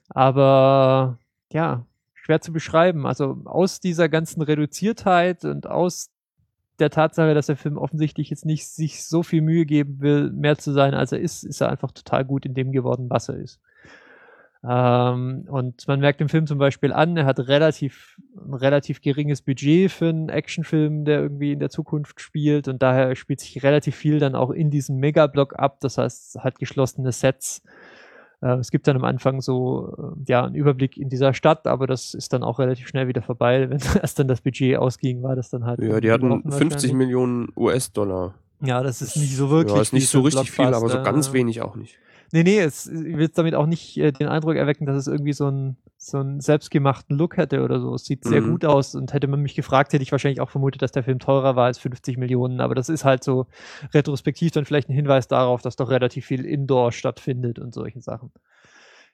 Aber ja, schwer zu beschreiben. Also aus dieser ganzen Reduziertheit und aus der Tatsache, dass der Film offensichtlich jetzt nicht sich so viel Mühe geben will, mehr zu sein, als er ist, ist er einfach total gut in dem geworden, was er ist. Ähm, und man merkt im Film zum Beispiel an, er hat relativ, ein relativ geringes Budget für einen Actionfilm, der irgendwie in der Zukunft spielt und daher spielt sich relativ viel dann auch in diesem Megablock ab. Das heißt, hat geschlossene Sets. Äh, es gibt dann am Anfang so, äh, ja, einen Überblick in dieser Stadt, aber das ist dann auch relativ schnell wieder vorbei. Wenn erst dann das Budget ausging, war das dann halt. Ja, die hatten 50 Millionen US-Dollar. Ja, das ist nicht so wirklich. Ja, ist nicht so richtig viel, aber so ganz wenig auch nicht. Nee, nee, es wird damit auch nicht äh, den Eindruck erwecken, dass es irgendwie so, ein, so einen selbstgemachten Look hätte oder so. Es sieht sehr Mhm. gut aus und hätte man mich gefragt, hätte ich wahrscheinlich auch vermutet, dass der Film teurer war als 50 Millionen. Aber das ist halt so retrospektiv dann vielleicht ein Hinweis darauf, dass doch relativ viel Indoor stattfindet und solche Sachen.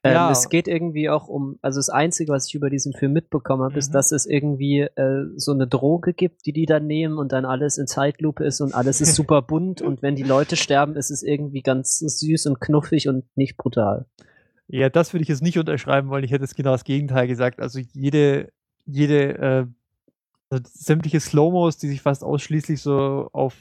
Ähm, Ja. Es geht irgendwie auch um, also das Einzige, was ich über diesen Film mitbekommen habe, ist, Mhm. dass es irgendwie äh, so eine Droge gibt, die die dann nehmen und dann alles in Zeitlupe ist und alles ist super bunt und wenn die Leute sterben, ist es irgendwie ganz süß und knuffig und nicht brutal. Ja, das würde ich jetzt nicht unterschreiben wollen. Ich hätte jetzt genau das Gegenteil gesagt. Also jede, jede, äh, also sämtliche Slow-Mos, die sich fast ausschließlich so auf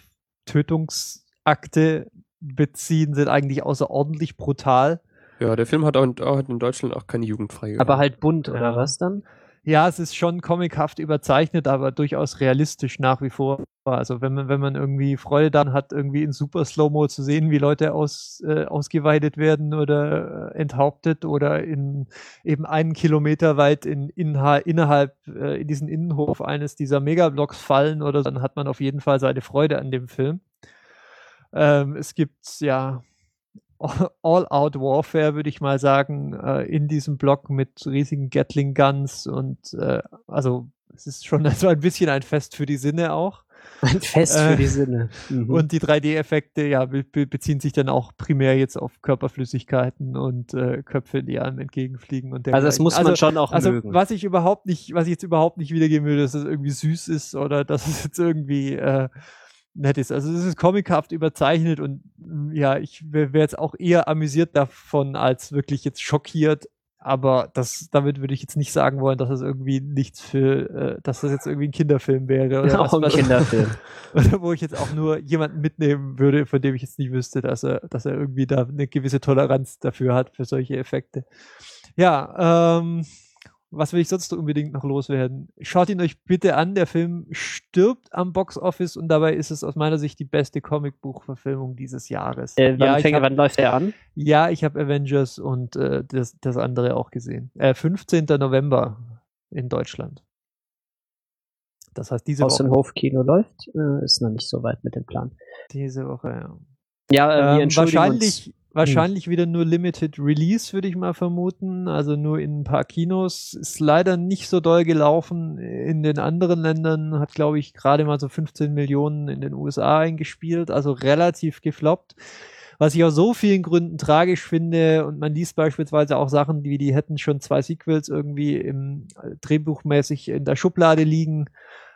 Tötungsakte beziehen, sind eigentlich außerordentlich brutal. Ja, der Film hat auch auch in Deutschland auch keine Jugendfreigabe. Aber halt bunt, Ja. oder was dann? Ja, es ist schon comichaft überzeichnet, aber durchaus realistisch nach wie vor. Also wenn man, wenn man irgendwie Freude dann hat, irgendwie in super Slow-Mo zu sehen, wie Leute aus, äh, ausgeweidet werden oder äh, enthauptet oder in eben einen Kilometer weit in, inha, innerhalb äh, in diesen Innenhof eines dieser Megablocks fallen oder dann hat man auf jeden Fall seine Freude an dem Film. Ähm, es gibt ja All-Out-Warfare, würde ich mal sagen, äh, in diesem Block mit riesigen Gatling-Guns und äh, also es ist schon so ein bisschen ein Fest für die Sinne auch. Ein Fest Äh, für die Sinne. Mhm. Und die 3D-Effekte, ja, be be beziehen sich dann auch primär jetzt auf Körperflüssigkeiten und äh, Köpfe, die einem entgegenfliegen und also das muss man also, schon auch also mögen. was ich überhaupt nicht, was ich jetzt überhaupt nicht wiedergeben würde, dass es irgendwie süß ist oder dass es jetzt irgendwie äh, nett ist. Also es ist comichaft überzeichnet und mm, ja, ich wäre wär jetzt auch eher amüsiert davon als wirklich jetzt schockiert. Aber das, damit würde ich jetzt nicht sagen wollen, dass es irgendwie nichts für, äh, dass das jetzt irgendwie ein Kinderfilm wäre oder, auch ein was, Kinderfilm. oder wo ich jetzt auch nur jemanden mitnehmen würde, von dem ich jetzt nicht wüsste, dass er, dass er irgendwie da eine gewisse Toleranz dafür hat für solche Effekte. Ja, ähm, was will ich sonst unbedingt noch loswerden? Schaut ihn euch bitte an. Der Film stirbt am Box Office und dabei ist es aus meiner Sicht die beste Comicbuchverfilmung dieses Jahres. Äh, wann, ja, ich fängt, hab, wann läuft der an? ja, ich habe Avengers und äh, das, das andere auch gesehen. Äh, 15. November in Deutschland. Das heißt, diese Aus dem Woche. Hofkino läuft, äh, ist noch nicht so weit mit dem Plan. Diese Woche, ja. Ja, äh, wir Ähm, wahrscheinlich. Wahrscheinlich wieder nur Limited Release, würde ich mal vermuten. Also nur in ein paar Kinos. Ist leider nicht so doll gelaufen. In den anderen Ländern hat, glaube ich, gerade mal so 15 Millionen in den USA eingespielt. Also relativ gefloppt. Was ich aus so vielen Gründen tragisch finde, und man liest beispielsweise auch Sachen, wie die hätten schon zwei Sequels irgendwie im äh, Drehbuchmäßig in der Schublade liegen,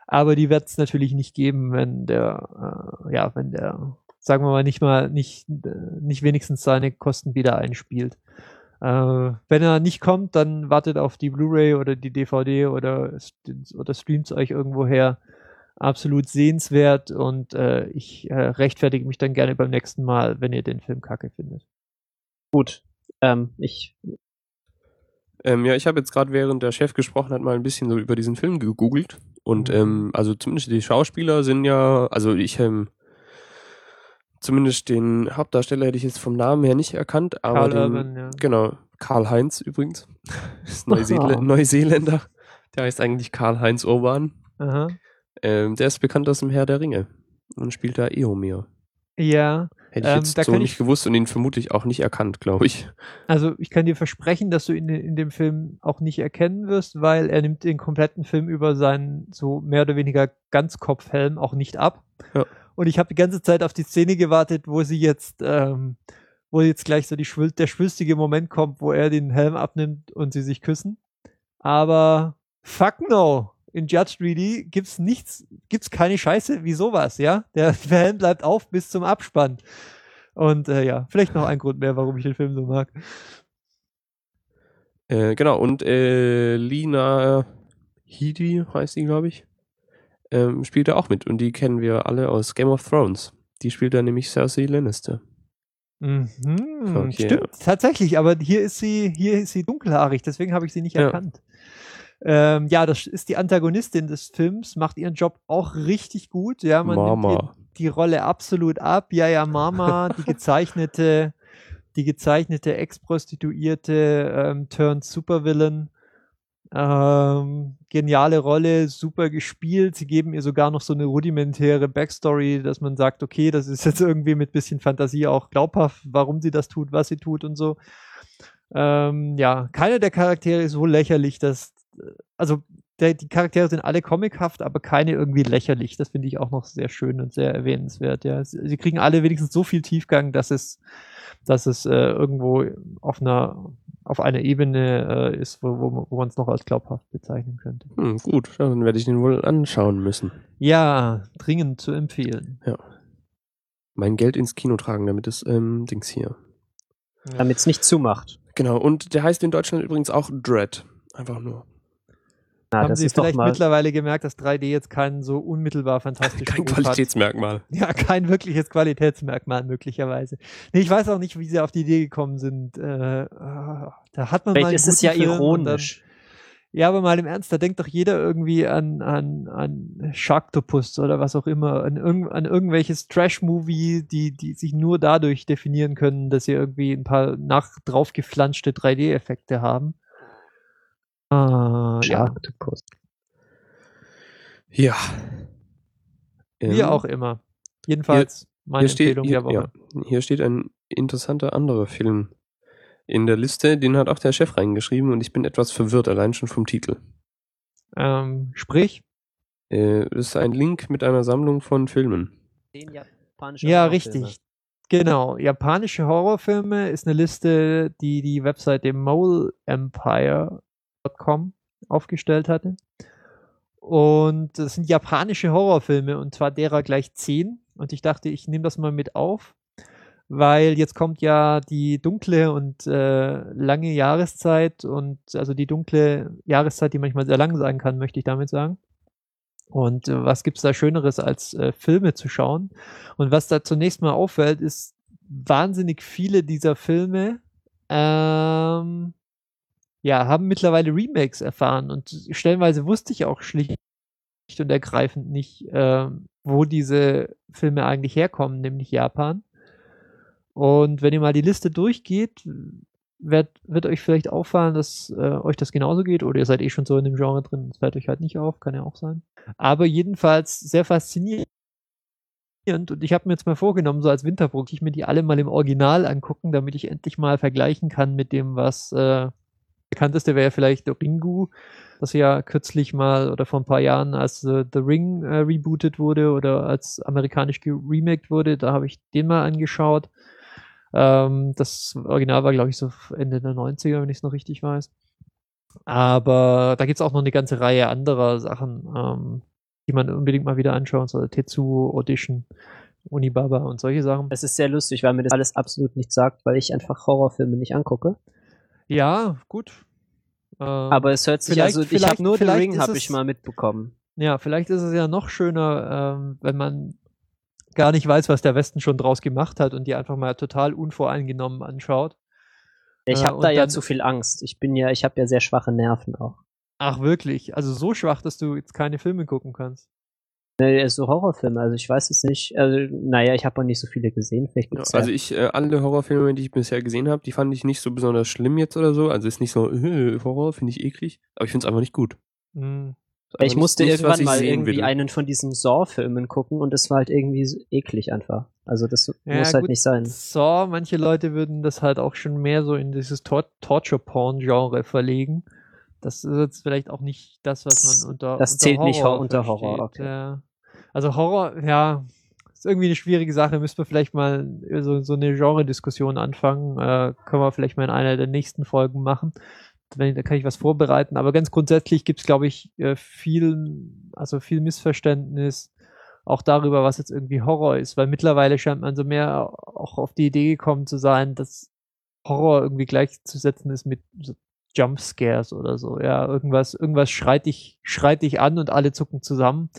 aber die wird es natürlich nicht geben, wenn der, äh, ja, wenn der, sagen wir mal, nicht mal, nicht, äh, nicht wenigstens seine Kosten wieder einspielt. Äh, wenn er nicht kommt, dann wartet auf die Blu-ray oder die DVD oder, oder streamt euch irgendwo her absolut sehenswert und äh, ich äh, rechtfertige mich dann gerne beim nächsten Mal, wenn ihr den Film kacke findet. Gut. Ähm, ich, Ähm, ja, ich habe jetzt gerade, während der Chef gesprochen hat, mal ein bisschen so über diesen Film gegoogelt. Und Mhm. ähm, also zumindest die Schauspieler sind ja, also ich, ähm, zumindest den Hauptdarsteller hätte ich jetzt vom Namen her nicht erkannt, aber Karl den, Urban, ja. genau, Karl-Heinz übrigens, ist Neuseeländer, Neuseeländer, der heißt eigentlich Karl-Heinz Urban. Aha. Ähm, der ist bekannt aus dem Herr der Ringe und spielt da Eomer. Ja, Hätte ich Ähm, jetzt so nicht ich- gewusst und ihn vermutlich auch nicht erkannt, glaube ich. also ich kann dir versprechen, dass du ihn in dem Film auch nicht erkennen wirst, weil er nimmt den kompletten Film über seinen so mehr oder weniger Ganzkopfhelm auch nicht ab. Ja. Und ich habe die ganze Zeit auf die Szene gewartet, wo sie jetzt, ähm, wo jetzt gleich so die schwül der schwülstige Moment kommt, wo er den Helm abnimmt und sie sich küssen. Aber fuck no. In Judge 3D gibt's nichts, gibt's keine Scheiße wie sowas, ja? Der Helm bleibt auf bis zum Abspann. Und äh, ja, vielleicht noch ein Grund mehr, warum ich den Film so mag. Äh, genau, und äh, Lina Headey heißt sie, glaube ich, ähm, spielt da auch mit. Und die kennen wir alle aus Game of Thrones. Die spielt da nämlich Cersei Lannister. Mhm, Okay. Stimmt, tatsächlich, aber hier ist sie, hier ist sie dunkelhaarig, deswegen habe ich sie nicht Ja. erkannt. Ähm, ja, das ist die Antagonistin des Films, macht ihren Job auch richtig gut. Ja, man nimmt Mama. die Rolle absolut ab. Ja, ja, Mama, die gezeichnete, die gezeichnete Ex-Prostituierte, ähm, turned Supervillain. Ähm, geniale Rolle, super gespielt. Sie geben ihr sogar noch so eine rudimentäre Backstory, dass man sagt, okay, das ist jetzt irgendwie mit bisschen Fantasie auch glaubhaft, warum sie das tut, was sie tut und so. Ähm, ja, keiner der Charaktere ist so lächerlich, dass, äh, also der, die Charaktere sind alle comichaft, aber keine irgendwie lächerlich. Das finde ich auch noch sehr schön und sehr erwähnenswert. Ja, sie, sie kriegen alle wenigstens so viel Tiefgang, dass es, dass es äh, irgendwo auf einer auf einer Ebene äh, ist, wo, wo, wo man es noch als glaubhaft bezeichnen könnte. Hm, gut, dann werde ich den wohl anschauen müssen. Ja, dringend zu empfehlen. Mein Geld ins Kino tragen, damit es ähm, Dings hier. Damit es nicht zumacht. Genau, und der heißt in Deutschland übrigens auch Dread. Einfach nur. Na, Haben das Sie ist doch vielleicht mal. mittlerweile gemerkt, dass 3D jetzt keinen so unmittelbar fantastischen Kein Ruf hat? Qualitätsmerkmal. Ja, kein wirkliches Qualitätsmerkmal möglicherweise. Nee, ich weiß auch nicht, wie sie auf die Idee gekommen sind. Äh, äh, da hat man mal Vielleicht einen ist es ja Film ironisch. Ja, aber mal im Ernst, da denkt doch jeder irgendwie an, an, an Sharktopus oder was auch immer, an, irgend, an irgendwelches Trash-Movie, die, die sich nur dadurch definieren können, dass sie irgendwie ein paar nach draufgeflanschte 3D-Effekte haben. Ah, ja, Sharktopus. Ja. wie Ähm, auch immer. Jedenfalls meine hier steht, Empfehlung hier, der Woche. ja, hier steht ein interessanter anderer Film in der Liste. Den hat auch der Chef reingeschrieben und ich bin etwas verwirrt, allein schon vom Titel. Ähm, sprich, Äh, das ist ein Link mit einer Sammlung von Filmen. Den japanischen Ja, richtig. Genau. Japanische Horrorfilme ist eine Liste, die die Webseite moleempire.com aufgestellt hatte. Und das sind japanische Horrorfilme und zwar derer gleich zehn. Und ich dachte, ich nehme das mal mit auf, weil jetzt kommt ja die dunkle und äh, lange Jahreszeit und also die dunkle Jahreszeit, die manchmal sehr lang sein kann, möchte ich damit sagen. Und äh, was gibt's da Schöneres als äh, Filme zu schauen? Und was da zunächst mal auffällt, ist wahnsinnig viele dieser Filme ähm, ja, haben mittlerweile Remakes erfahren und stellenweise wusste ich auch schlicht und ergreifend nicht, ähm, wo diese Filme eigentlich herkommen, nämlich Japan. Und wenn ihr mal die Liste durchgeht, wird, wird euch vielleicht auffallen, dass äh, euch das genauso geht oder ihr seid eh schon so in dem Genre drin, das fällt euch halt nicht auf, kann ja auch sein. Aber jedenfalls sehr faszinierend und ich habe mir jetzt mal vorgenommen, so als Winterprodukt, ich mir die alle mal im Original angucken, damit ich endlich mal vergleichen kann mit dem, was äh, bekannteste wäre vielleicht Ringu, das ja kürzlich mal oder vor ein paar Jahren, als äh, The Ring äh, rebootet wurde oder als amerikanisch geremaked wurde, da habe ich den mal angeschaut. Ähm, das Original war, glaube ich, so Ende der 90er, wenn ich es noch richtig weiß. Aber da gibt's auch noch eine ganze Reihe anderer Sachen, ähm, die man unbedingt mal wieder anschauen soll. Tetsu, Audition, Unibaba und solche Sachen. Es ist sehr lustig, weil mir das alles absolut nichts sagt, weil ich einfach Horrorfilme nicht angucke. Ja, gut. Ähm, Aber es hört sich also, ich vielleicht- habe nur den Ring, habe ich mal mitbekommen. Ja, vielleicht ist es ja noch schöner, ähm, wenn man gar nicht weiß, was der Westen schon draus gemacht hat und die einfach mal total unvoreingenommen anschaut. Ich Äh, habe da und ja zu viel Angst. Ich bin ja, ich habe ja sehr schwache Nerven auch. Ach, wirklich? Also so schwach, dass du jetzt keine Filme gucken kannst. Ne, so Horrorfilme, also ich weiß es nicht. Also, naja, ich habe auch nicht so viele gesehen. Vielleicht Ja, also ich, äh, alle Horrorfilme, die ich bisher gesehen habe, die fand ich nicht so besonders schlimm jetzt oder so. Also ist nicht so, äh, Horror, finde ich eklig. Aber ich finde es einfach nicht gut. Hm. Ist einfach Ich musste nicht, was irgendwann ich mal irgendwie will. einen von diesen Saw-Filmen gucken und es war halt irgendwie so eklig einfach. Also das Ja, muss halt gut, nicht sein. Saw, manche Leute würden das halt auch schon mehr so in dieses Tor Torture-Porn-Genre verlegen. Das ist jetzt vielleicht auch nicht das, was man unter Das unter zählt nicht Horror Hor- unter Horror, okay. Ja. Also Horror, ja, ist irgendwie eine schwierige Sache. Müssen wir vielleicht mal so, so eine Genre-Diskussion anfangen. Äh, können wir vielleicht mal in einer der nächsten Folgen machen. Wenn, da kann ich was vorbereiten. Aber ganz grundsätzlich gibt es, glaube ich, äh, viel, also viel Missverständnis auch darüber, was jetzt irgendwie Horror ist, weil mittlerweile scheint man so mehr auch auf die Idee gekommen zu sein, dass Horror irgendwie gleichzusetzen ist mit Jumpscares oder so. Ja, irgendwas, irgendwas schreit dich, schreit dich an und alle zucken zusammen.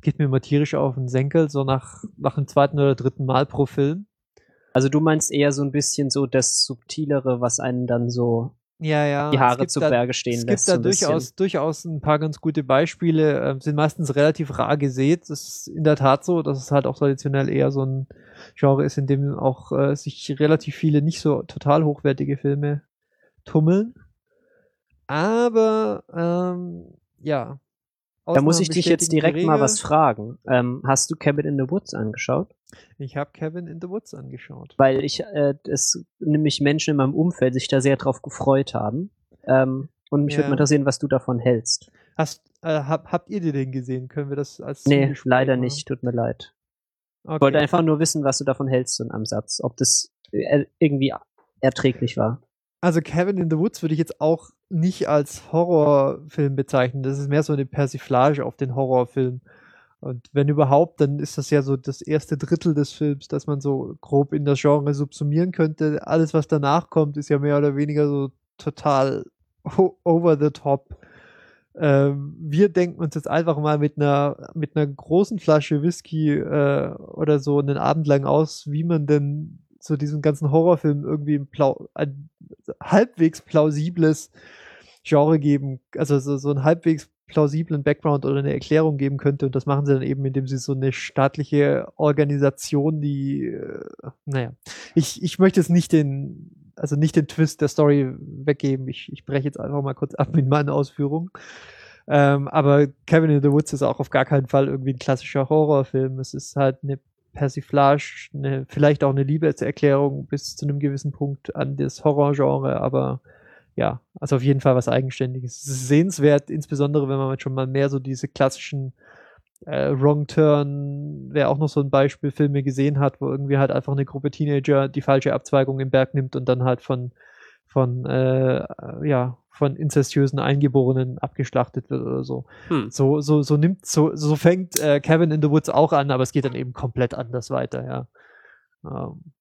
Geht mir immer tierisch auf den Senkel, so nach, nach dem zweiten oder dritten Mal pro Film. Also du meinst eher so ein bisschen so das Subtilere, was einen dann so Ja, ja. die es Haare zu da, Berge stehen Es lässt. gibt da so ein bisschen. durchaus, durchaus ein paar ganz gute Beispiele, ähm, sind meistens relativ rar gesät. Das ist in der Tat so, dass es halt auch traditionell eher so ein Genre ist, in dem auch äh, sich relativ viele nicht so total hochwertige Filme tummeln. Aber ähm, ja. Da muss ich Ausnahmen dich jetzt direkt mal Regel. was fragen. Ähm, hast du Cabin in the Woods angeschaut? Ich habe Cabin in the Woods angeschaut. Weil ich, äh, es nämlich Menschen in meinem Umfeld sich da sehr drauf gefreut haben. Ähm, und mich Ja. würde mal interessieren, was du davon hältst. Hast, äh, hab, habt ihr dir den gesehen? Können wir das als Nee, leider machen? nicht. Tut mir leid. Okay. Ich wollte einfach nur wissen, was du davon hältst, so in einem Satz. Ob das äh, irgendwie erträglich war. Also Cabin in the Woods würde ich jetzt auch nicht als Horrorfilm bezeichnen. Das ist mehr so eine Persiflage auf den Horrorfilm. Und wenn überhaupt, dann ist das ja so das erste Drittel des Films, dass man so grob in das Genre subsumieren könnte. Alles, was danach kommt, ist ja mehr oder weniger so total over the top. Ähm, wir denken uns jetzt einfach mal mit einer, mit einer großen Flasche Whisky äh, oder so einen Abend lang aus, wie man denn so diesen ganzen Horrorfilm irgendwie ein, Plau ein halbwegs plausibles Genre geben, also so, so einen halbwegs plausiblen Background oder eine Erklärung geben könnte. Und das machen sie dann eben, indem sie so eine staatliche Organisation, die, äh, naja, ich, ich möchte jetzt nicht den, also nicht den Twist der Story weggeben. Ich, ich breche jetzt einfach mal kurz ab mit meinen Ausführungen. Ähm, aber Cabin in the Woods ist auch auf gar keinen Fall irgendwie ein klassischer Horrorfilm. Es ist halt eine Persiflage, eine, vielleicht auch eine Liebeserklärung bis zu einem gewissen Punkt an das Horrorgenre, aber ja, also auf jeden Fall was Eigenständiges. Sehenswert, insbesondere wenn man schon mal mehr so diese klassischen äh, Wrong Turn, wer auch noch so ein Beispiel Filme gesehen hat, wo irgendwie halt einfach eine Gruppe Teenager die falsche Abzweigung im Berg nimmt und dann halt von von äh, ja von inzestiösen Eingeborenen abgeschlachtet wird oder so. Hm. So so so nimmt so so fängt äh, Cabin in the Woods auch an, aber es geht dann eben komplett anders weiter, ja. Ähm,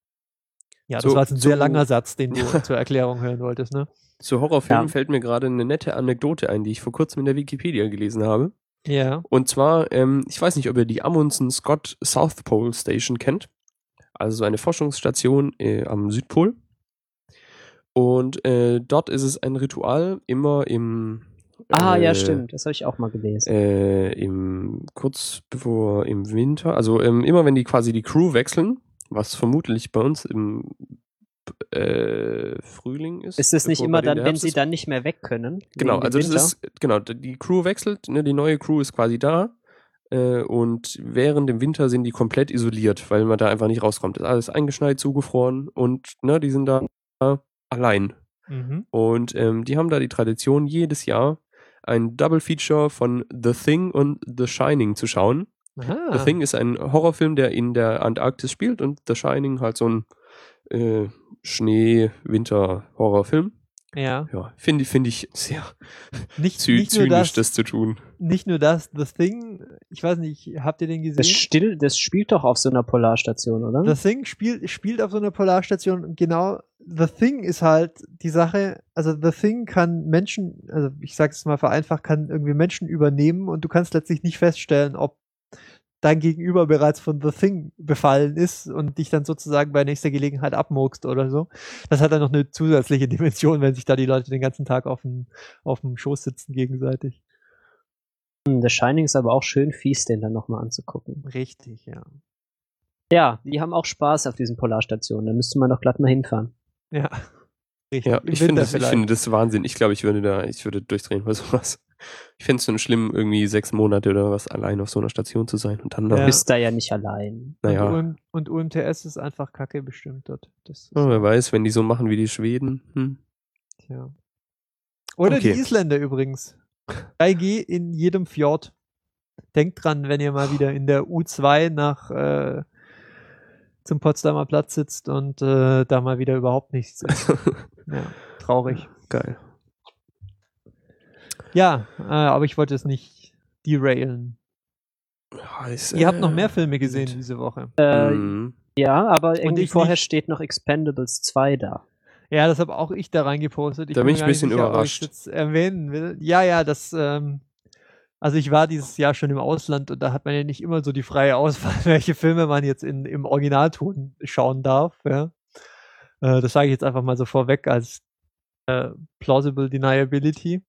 ja, das So- war jetzt ein so- sehr langer Satz, den du zur Erklärung hören wolltest, ne? Zu Horrorfilmen Ja. fällt mir gerade eine nette Anekdote ein, die ich vor kurzem in der Wikipedia gelesen habe. Ja. Und zwar, ähm, ich weiß nicht, ob ihr die Amundsen Scott South Pole Station kennt. Also so eine Forschungsstation äh, am Südpol. Und äh, dort ist es ein Ritual, immer im Ah, ja, äh, stimmt. Das habe ich auch mal gelesen. äh, im kurz bevor im Winter, also ähm, immer wenn die quasi die Crew wechseln, was vermutlich bei uns im äh, Frühling ist. ist es nicht immer dann, wenn sie ist? dann nicht mehr weg können? Genau, also das Winter? ist, genau, die Crew wechselt, ne, die neue Crew ist quasi da äh, und während dem Winter sind die komplett isoliert, weil man da einfach nicht rauskommt. Ist alles eingeschneit, zugefroren und ne, die sind da allein. Mhm. Und ähm, die haben da die Tradition, jedes Jahr ein Double Feature von The Thing und The Shining zu schauen. Aha. The Thing ist ein Horrorfilm, der in der Antarktis spielt und The Shining halt so ein äh, Schnee-Winter-Horrorfilm. Ja. Ja, finde finde ich sehr Nicht, zy nicht, nur zynisch, das, das zu tun. nicht nur das, The Thing, ich weiß nicht, habt ihr den gesehen? Das, still, das spielt doch auf so einer Polarstation, oder? The Thing spielt, spielt auf so einer Polarstation und genau The Thing ist halt die Sache, also The Thing kann Menschen, also ich sag's es mal vereinfacht, kann irgendwie Menschen übernehmen und du kannst letztlich nicht feststellen, ob dein Gegenüber bereits von The Thing befallen ist und dich dann sozusagen bei nächster Gelegenheit abmurkst oder so. Das hat dann noch eine zusätzliche Dimension, wenn sich da die Leute den ganzen Tag auf dem, auf dem Schoß sitzen gegenseitig. Hm, The Shining ist aber auch schön fies, den dann nochmal anzugucken. Richtig, ja. Ja, die haben auch Spaß auf diesen Polarstationen. Da müsste man doch glatt mal hinfahren. Ja. Richtig. Ja, ich finde, das, ich finde das Wahnsinn. Ich glaube, ich würde da, ich würde durchdrehen bei sowas. Ich fände es schon schlimm, irgendwie sechs Monate oder was allein auf so einer Station zu sein und dann Ja. Du bist da ja nicht allein. Naja, Und, UM, und UMTS ist einfach kacke bestimmt dort. Das ist, oh, wer weiß, wenn die so machen wie die Schweden. Hm. tja. Oder Okay. die Isländer übrigens. 3G in jedem Fjord. Denkt dran, wenn ihr mal wieder in der U2 nach äh, zum Potsdamer Platz sitzt und äh, da mal wieder überhaupt nichts ist. Ja, traurig. Geil. Ja, äh, aber ich wollte es nicht derailen. Ist, Ihr habt noch mehr Filme gesehen gut. diese Woche. Äh, Mhm. Ja, aber irgendwie ich vorher nicht. steht noch Expendables 2 da. Ja, das habe auch ich da reingepostet. Da bin ich mir ein bisschen sicher, überrascht. jetzt erwähnen will. Ja, ja, das, ähm, also ich war dieses Jahr schon im Ausland und da hat man ja nicht immer so die freie Auswahl, welche Filme man jetzt in, im Originalton schauen darf. Ja. Äh, das sage ich jetzt einfach mal so vorweg als äh, plausible deniability.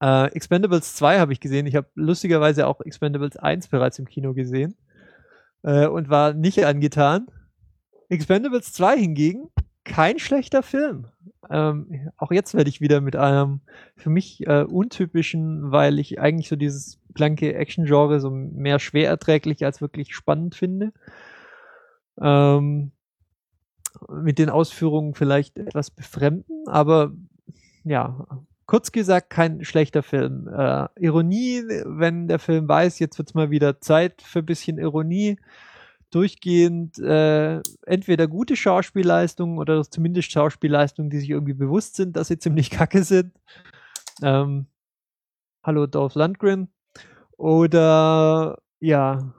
Äh, Expendables 2 habe ich gesehen. Ich habe lustigerweise auch Expendables 1 bereits im Kino gesehen äh, und war nicht angetan. Expendables 2 hingegen kein schlechter Film. Ähm, auch jetzt werde ich wieder mit einem für mich äh, untypischen, weil ich eigentlich so dieses blanke Action-Genre so mehr schwer erträglich als wirklich spannend finde. Ähm, mit den Ausführungen vielleicht etwas befremden, aber ja, kurz gesagt, kein schlechter Film. Äh, Ironie, wenn der Film weiß, jetzt wird's mal wieder Zeit für bisschen Ironie. Durchgehend äh, entweder gute Schauspielleistungen oder zumindest Schauspielleistungen, die sich irgendwie bewusst sind, dass sie ziemlich kacke sind. Ähm, hallo Dolph Lundgren. Oder ja,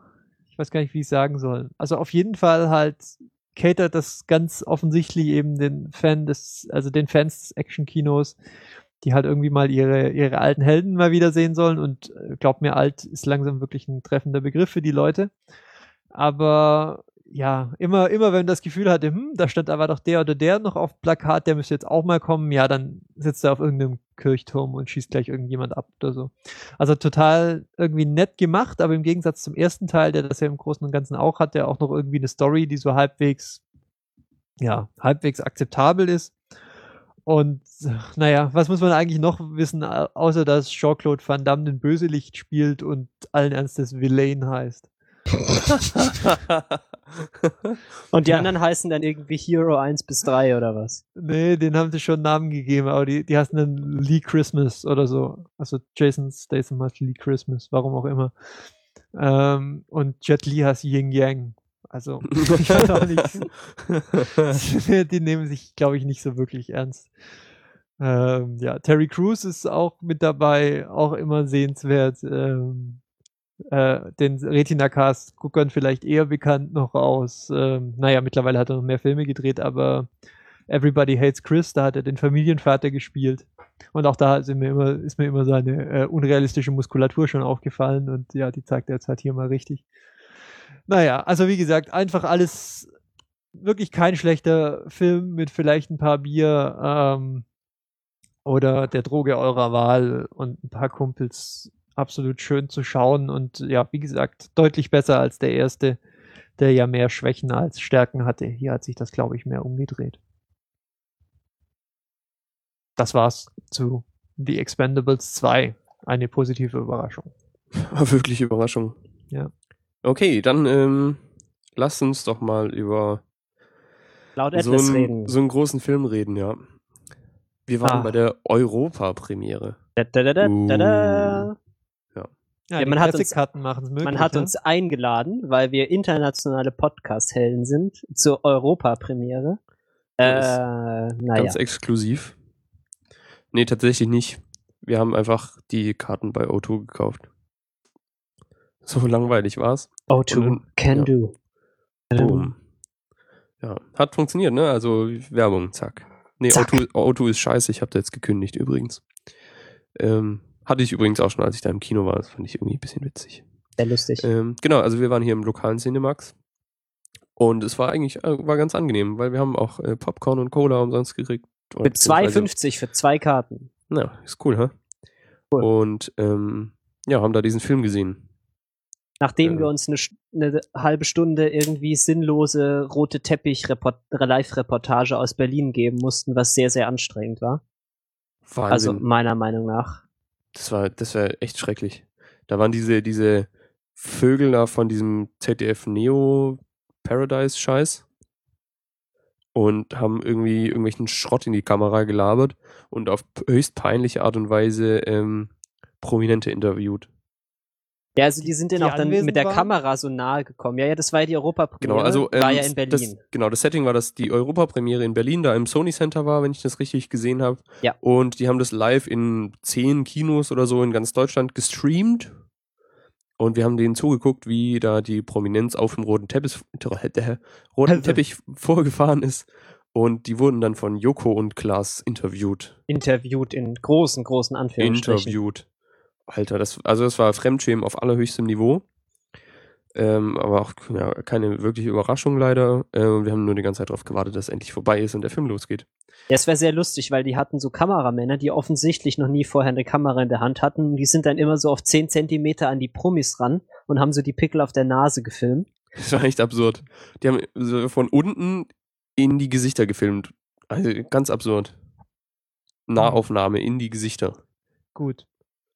ich weiß gar nicht, wie ich sagen soll. Also auf jeden Fall halt catert das ganz offensichtlich eben den Fan des, also den Fans des Action-Kinos, die halt irgendwie mal ihre, ihre alten Helden mal wiedersehen sollen. Und äh, glaub mir, alt ist langsam wirklich ein treffender Begriff für die Leute. Aber ja, immer, immer wenn das Gefühl hatte, hm, da stand aber doch der oder der noch auf Plakat, der müsste jetzt auch mal kommen, ja, dann sitzt er auf irgendeinem Kirchturm und schießt gleich irgendjemand ab oder so. Also total irgendwie nett gemacht, aber im Gegensatz zum ersten Teil, der das ja im Großen und Ganzen auch hat, der auch noch irgendwie eine Story, die so halbwegs, ja, halbwegs akzeptabel ist. Und naja, was muss man eigentlich noch wissen, au- außer dass Jean-Claude Van Damme den Böselicht spielt und allen Ernstes Villain heißt. Und die Ja. anderen heißen dann irgendwie Hero 1 bis 3 oder was? Nee, den haben sie schon Namen gegeben, aber die, die heißen dann Lee Christmas oder so. Also Jason Statham heißt Lee Christmas, warum auch immer. Ähm, und Jet Li heißt Ying Yang. Also, ich weiß auch nicht. die nehmen sich, glaube ich, nicht so wirklich ernst. Ähm, ja, Terry Crews ist auch mit dabei, auch immer sehenswert. Ähm, äh, den Retina-Cast-Guckern vielleicht eher bekannt noch aus. Ähm, naja, mittlerweile hat er noch mehr Filme gedreht, aber Everybody Hates Chris, da hat er den Familienvater gespielt. Und auch da mir immer, ist mir immer seine äh, unrealistische Muskulatur schon aufgefallen und ja, die zeigt er jetzt halt hier mal richtig. Naja, also wie gesagt, einfach alles wirklich kein schlechter Film mit vielleicht ein paar Bier ähm, oder der Droge eurer Wahl und ein paar Kumpels absolut schön zu schauen und ja, wie gesagt, deutlich besser als der erste, der ja mehr Schwächen als Stärken hatte. Hier hat sich das, glaube ich, mehr umgedreht. Das war's zu The Expendables 2. Eine positive Überraschung. Wirklich Überraschung. Ja. Okay, dann ähm, lass uns doch mal über Laut so Atlas einen, reden. so einen großen Film reden, ja. Wir waren Ah. bei der Europa-Premiere. Da, da, da, da, da, da. Ja, Ja, die man hat uns- möglich. Man hat ne? uns eingeladen, weil wir internationale Podcast-Helden sind, zur Europa-Premiere. Äh, naja. Ganz exklusiv. Nee, tatsächlich nicht. Wir haben einfach die Karten bei O2 gekauft. So langweilig war's. O2, und- can ja. do. Boom. Ja, hat funktioniert, ne? Also Werbung, zack. Nee, Zack. O2, O2 ist scheiße, ich habe da jetzt gekündigt übrigens. Ähm, hatte ich übrigens auch schon, als ich da im Kino war. Das fand ich irgendwie ein bisschen witzig. Sehr lustig. Ähm, genau, also wir waren hier im lokalen Cinemax. Und es war eigentlich äh, war ganz angenehm, weil wir haben auch äh, Popcorn und Cola umsonst gekriegt. Mit beziehungsweise- 2,50 für zwei Karten. Ja, ist cool, hä? Cool. Und ähm, ja, haben da diesen Film gesehen. Nachdem Äh. wir uns eine, eine halbe Stunde irgendwie sinnlose rote Teppich-Live-Reportage aus Berlin geben mussten, was sehr, sehr anstrengend war. Also Wahnsinn. meiner Meinung nach. Das war, das war echt schrecklich. Da waren diese, diese Vögel da von diesem ZDF Neo Paradise Scheiß und haben irgendwie irgendwelchen Schrott in die Kamera gelabert und auf höchst peinliche Art und Weise ähm, Prominente interviewt. Ja, also die sind dann auch dann mit der waren? Kamera so nahe gekommen. Ja, ja, das war ja die Europapremiere. Genau, also ähm, war ja in Berlin. Das, genau, das Setting war, dass die Europapremiere in Berlin da im Sony Center war, wenn ich das richtig gesehen habe. Ja. Und die haben das live in zehn Kinos oder so in ganz Deutschland gestreamt. Und wir haben denen zugeguckt, wie da die Prominenz auf dem roten Teppich, äh, roten. Teppich vorgefahren ist. Und die wurden dann von Joko und Klaas interviewt. Interviewt in großen, großen Anführungsstrichen. Interviewt. Alter, das, also das war Fremdschämen auf allerhöchstem Niveau. Ähm, aber auch ja, keine wirkliche Überraschung leider. Ähm, wir haben nur die ganze Zeit darauf gewartet, dass es endlich vorbei ist und der Film losgeht. Ja, es wäre sehr lustig, weil die hatten so Kameramänner, die offensichtlich noch nie vorher eine Kamera in der Hand hatten. Die sind dann immer so auf 10 Zentimeter an die Promis ran und haben so die Pickel auf der Nase gefilmt. Das war echt absurd. Die haben so von unten in die Gesichter gefilmt. Also ganz absurd. Nahaufnahme in die Gesichter. Gut.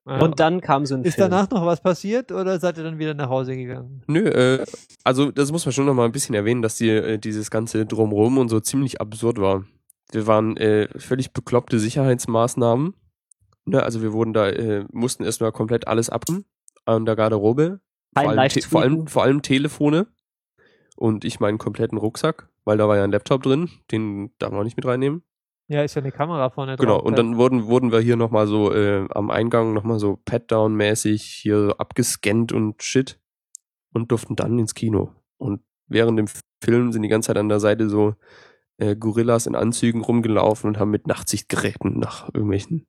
Und dann kam so ein Ist Film. danach noch was passiert oder seid ihr dann wieder nach Hause gegangen? Nö, äh, also das muss man schon noch mal ein bisschen erwähnen, dass die, äh, dieses ganze Drumrum und so ziemlich absurd war. Wir waren äh, völlig bekloppte Sicherheitsmaßnahmen. Ne, also wir wurden da, äh, mussten erstmal komplett alles abnehmen an der Garderobe. Vor allem, vor, allem, vor allem Telefone und ich meinen kompletten Rucksack, weil da war ja ein Laptop drin, den darf man auch nicht mit reinnehmen. Ja, ist ja eine Kamera vorne Genau, drauf. und dann wurden, wurden wir hier nochmal so äh, am Eingang nochmal so Pat-Down-mäßig hier abgescannt und shit und durften dann ins Kino. Und während dem Film sind die ganze Zeit an der Seite so äh, Gorillas in Anzügen rumgelaufen und haben mit Nachtsichtgeräten nach irgendwelchen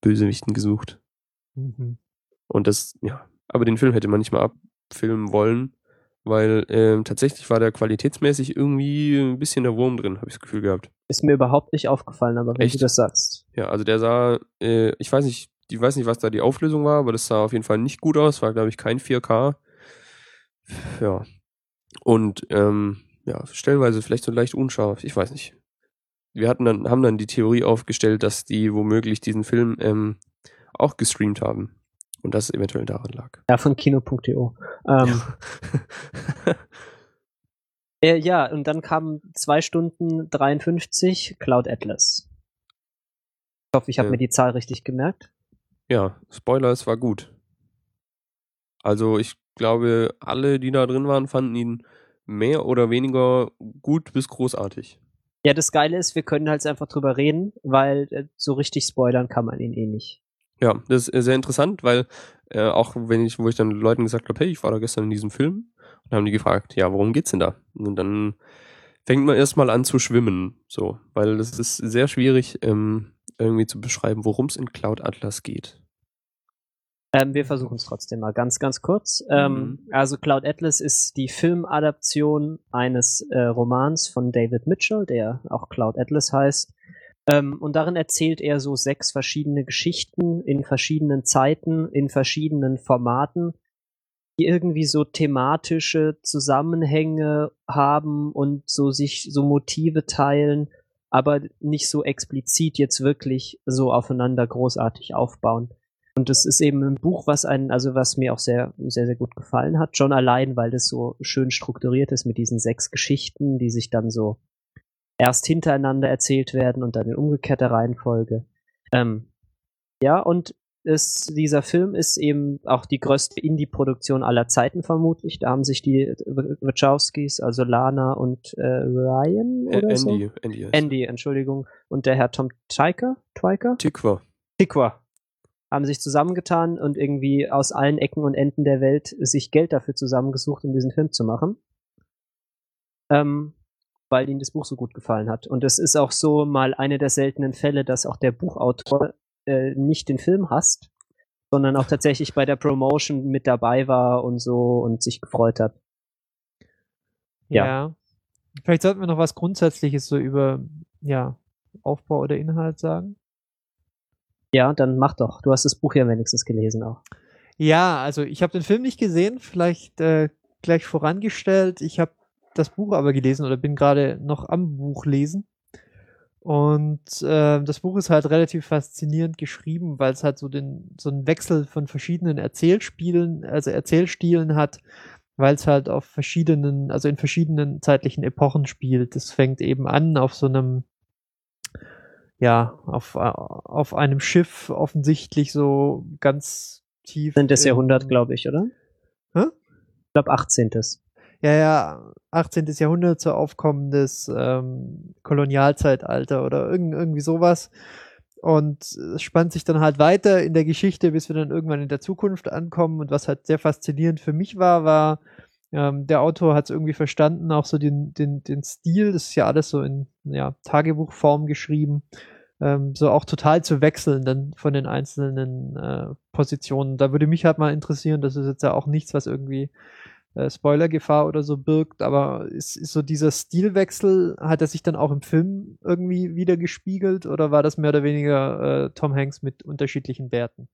Bösewichten gesucht. Mhm. Und das, ja, aber den Film hätte man nicht mal abfilmen wollen, weil ähm, tatsächlich war der qualitätsmäßig irgendwie ein bisschen der Wurm drin, habe ich das Gefühl gehabt. Ist mir überhaupt nicht aufgefallen, aber wenn Echt? du das sagst. Ja, also der sah, äh, ich weiß nicht, ich weiß nicht, was da die Auflösung war, aber das sah auf jeden Fall nicht gut aus. War, glaube ich, kein 4K. Ja. Und ähm, ja, stellenweise vielleicht so leicht unscharf, ich weiß nicht. Wir hatten dann, haben dann die Theorie aufgestellt, dass die womöglich diesen Film ähm, auch gestreamt haben. Und das eventuell daran lag. Ja, von kino.de. Ähm, äh, ja, und dann kam 2 Stunden 53 Cloud Atlas. Ich hoffe, ich habe Ja. mir die Zahl richtig gemerkt. Ja, Spoiler, es war gut. Also ich glaube, alle, die da drin waren, fanden ihn mehr oder weniger gut bis großartig. Ja, das Geile ist, wir können halt einfach drüber reden, weil äh, so richtig spoilern kann man ihn eh nicht. Ja, das ist äh, sehr interessant, weil äh, auch wenn ich, wo ich dann Leuten gesagt habe, hey, ich war da gestern in diesem Film, und haben die gefragt, ja, worum geht's denn da? Und dann fängt man erstmal an zu schwimmen, so, weil das ist sehr schwierig, ähm, irgendwie zu beschreiben, worum es in Cloud Atlas geht. Ähm, wir versuchen es trotzdem mal ganz, ganz kurz. Ähm, also Cloud Atlas ist die Filmadaption eines äh, Romans von David Mitchell, der auch Cloud Atlas heißt. Ähm, und darin erzählt er so sechs verschiedene Geschichten in verschiedenen Zeiten, in verschiedenen Formaten, die irgendwie so thematische Zusammenhänge haben und so sich so Motive teilen, aber nicht so explizit jetzt wirklich so aufeinander großartig aufbauen. Und das ist eben ein Buch, was einen, also was mir auch sehr, sehr, sehr gut gefallen hat. Schon allein, weil das so schön strukturiert ist mit diesen sechs Geschichten, die sich dann so erst hintereinander erzählt werden und dann in umgekehrter Reihenfolge. Ähm, ja, und es, dieser Film ist eben auch die größte Indie-Produktion aller Zeiten vermutlich. Da haben sich die Wachowskis, also Lana und äh, Ryan oder so? Andy, Andy. heißt Andy, Entschuldigung. Und der Herr Tom Teicher, Twiker? er. Tikwa. Tikwa haben sich zusammengetan und irgendwie aus allen Ecken und Enden der Welt sich Geld dafür zusammengesucht, um diesen Film zu machen. Ähm, weil ihnen das Buch so gut gefallen hat. Und es ist auch so mal eine der seltenen Fälle, dass auch der Buchautor äh, nicht den Film hasst, sondern auch tatsächlich bei der Promotion mit dabei war und so und sich gefreut hat. Ja. Ja. Vielleicht sollten wir noch was Grundsätzliches so über ja, Aufbau oder Inhalt sagen. Ja, dann mach doch. Du hast das Buch ja wenigstens gelesen auch. Ja, also ich habe den Film nicht gesehen, vielleicht äh, gleich vorangestellt. Ich habe das Buch aber gelesen oder bin gerade noch am Buch lesen. Und äh, das Buch ist halt relativ faszinierend geschrieben, weil es halt so den so einen Wechsel von verschiedenen Erzählspielen, also Erzählstilen hat, weil es halt auf verschiedenen, also in verschiedenen zeitlichen Epochen spielt. Das fängt eben an auf so einem ja, auf, auf einem Schiff offensichtlich so ganz tief. 18. im- Jahrhundert, glaube ich, oder? Hä? Ich glaube 18. Ja, ja, 18. Jahrhundert, so aufkommendes ähm, Kolonialzeitalter oder irgend, irgendwie sowas. Und es spannt sich dann halt weiter in der Geschichte, bis wir dann irgendwann in der Zukunft ankommen. Und was halt sehr faszinierend für mich war, war, Ähm, der Autor hat es irgendwie verstanden, auch so den, den, den Stil, das ist ja alles so in ja, Tagebuchform geschrieben, ähm, so auch total zu wechseln dann von den einzelnen äh, Positionen. Da würde mich halt mal interessieren, das ist jetzt ja auch nichts, was irgendwie äh, Spoilergefahr oder so birgt, aber ist, ist so dieser Stilwechsel, hat er sich dann auch im Film irgendwie wieder gespiegelt oder war das mehr oder weniger äh, Tom Hanks mit unterschiedlichen Werten?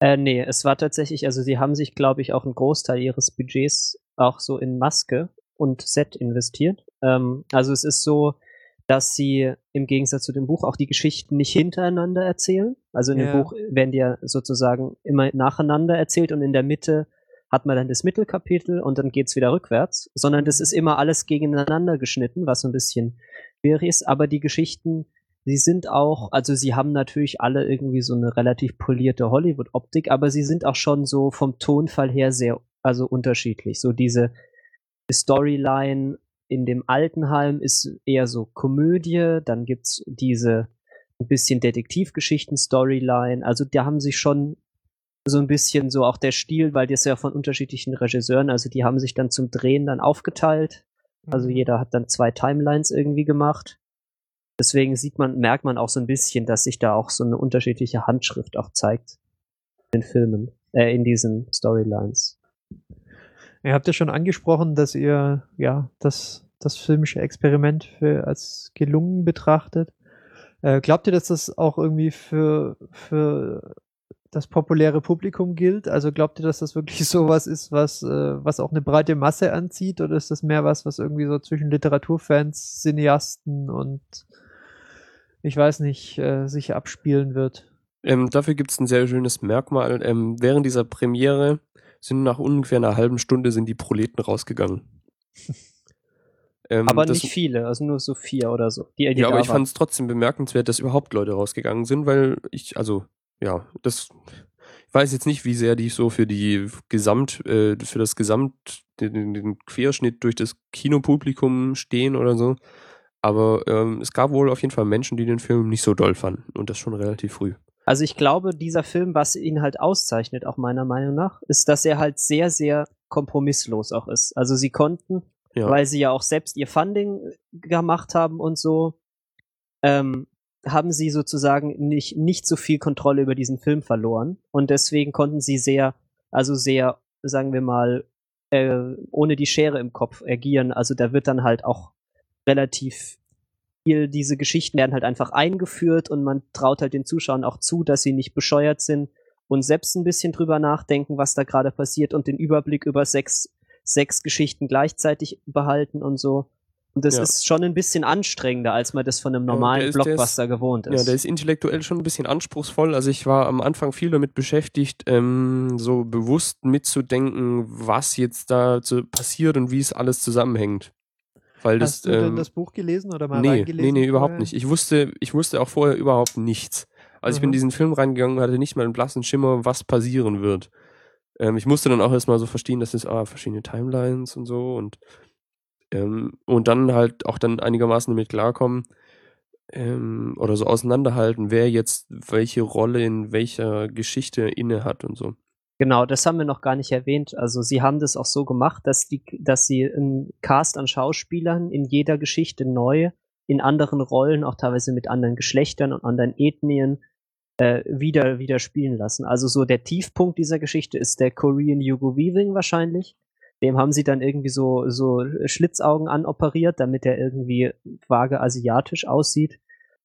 Äh, nee, es war tatsächlich, also sie haben sich, glaube ich, auch einen Großteil ihres Budgets auch so in Maske und Set investiert. Ähm, also es ist so, dass sie im Gegensatz zu dem Buch auch die Geschichten nicht hintereinander erzählen. Also in ja. dem Buch werden die ja sozusagen immer nacheinander erzählt und in der Mitte hat man dann das Mittelkapitel und dann geht's wieder rückwärts, sondern das ist immer alles gegeneinander geschnitten, was ein bisschen schwierig ist, aber die Geschichten, sie sind auch, also sie haben natürlich alle irgendwie so eine relativ polierte Hollywood-Optik, aber sie sind auch schon so vom Tonfall her sehr, also unterschiedlich. So diese Storyline in dem Altenheim ist eher so Komödie, dann gibt's diese ein bisschen Detektivgeschichten-Storyline, also da haben sich schon so ein bisschen so auch der Stil, weil das ja von unterschiedlichen Regisseuren, also die haben sich dann zum Drehen dann aufgeteilt. Also mhm. jeder hat dann zwei Timelines irgendwie gemacht. Deswegen sieht man, merkt man auch so ein bisschen, dass sich da auch so eine unterschiedliche Handschrift auch zeigt in den Filmen, äh, in diesen Storylines. Ihr habt ja schon angesprochen, dass ihr ja das, das filmische Experiment für, als gelungen betrachtet. Äh, glaubt ihr, dass das auch irgendwie für, für das populäre Publikum gilt? Also glaubt ihr, dass das wirklich sowas ist, was, äh, was auch eine breite Masse anzieht? Oder ist das mehr was, was irgendwie so zwischen Literaturfans, Cineasten und ich weiß nicht, äh, sich abspielen wird? Ähm, dafür gibt es ein sehr schönes Merkmal. Ähm, während dieser Premiere sind nach ungefähr einer halben Stunde sind die Proleten rausgegangen. ähm, aber nicht viele, also nur so vier oder so. Die, die ja, aber ich fand es trotzdem bemerkenswert, dass überhaupt Leute rausgegangen sind, weil ich, also ja, das ich weiß jetzt nicht, wie sehr die so für die Gesamt, äh, für das Gesamt, den, den, Querschnitt durch das Kinopublikum stehen oder so. Aber ähm, es gab wohl auf jeden Fall Menschen, die den Film nicht so doll fanden und das schon relativ früh. Also ich glaube, dieser Film, was ihn halt auszeichnet, auch meiner Meinung nach, ist, dass er halt sehr, sehr kompromisslos auch ist. Also sie konnten, ja. weil sie ja auch selbst ihr Funding gemacht haben und so, ähm, haben sie sozusagen nicht, nicht so viel Kontrolle über diesen Film verloren. Und deswegen konnten sie sehr, also sehr, sagen wir mal, äh, ohne die Schere im Kopf agieren. Also da wird dann halt auch relativ viel, diese Geschichten werden halt einfach eingeführt und man traut halt den Zuschauern auch zu, dass sie nicht bescheuert sind und selbst ein bisschen drüber nachdenken, was da gerade passiert und den Überblick über sechs, sechs Geschichten gleichzeitig behalten und so. Und das ja. ist schon ein bisschen anstrengender, als man das von einem normalen ja, ist, Blockbuster ist, gewohnt ist. Ja, der ist intellektuell schon ein bisschen anspruchsvoll. Also ich war am Anfang viel damit beschäftigt, ähm, so bewusst mitzudenken, was jetzt da passiert und wie es alles zusammenhängt. Weil Hast das, du ähm, denn das Buch gelesen oder mal nee, reingelesen? Nee, nee, überhaupt nicht. Ich wusste, ich wusste auch vorher überhaupt nichts. Also mhm. ich bin in diesen Film reingegangen und hatte nicht mal einen blassen Schimmer, was passieren wird. Ähm, ich musste dann auch erstmal so verstehen, dass es ah, verschiedene Timelines und so und ähm, und dann halt auch dann einigermaßen damit klarkommen ähm, oder so auseinanderhalten, wer jetzt welche Rolle in welcher Geschichte inne hat und so. Genau, das haben wir noch gar nicht erwähnt. Also sie haben das auch so gemacht, dass die, dass sie einen Cast an Schauspielern in jeder Geschichte neu in anderen Rollen, auch teilweise mit anderen Geschlechtern und anderen Ethnien, äh, wieder, wieder spielen lassen. Also so der Tiefpunkt dieser Geschichte ist der Korean Hugo Weaving wahrscheinlich, dem haben sie dann irgendwie so, so Schlitzaugen anoperiert, damit er irgendwie vage asiatisch aussieht.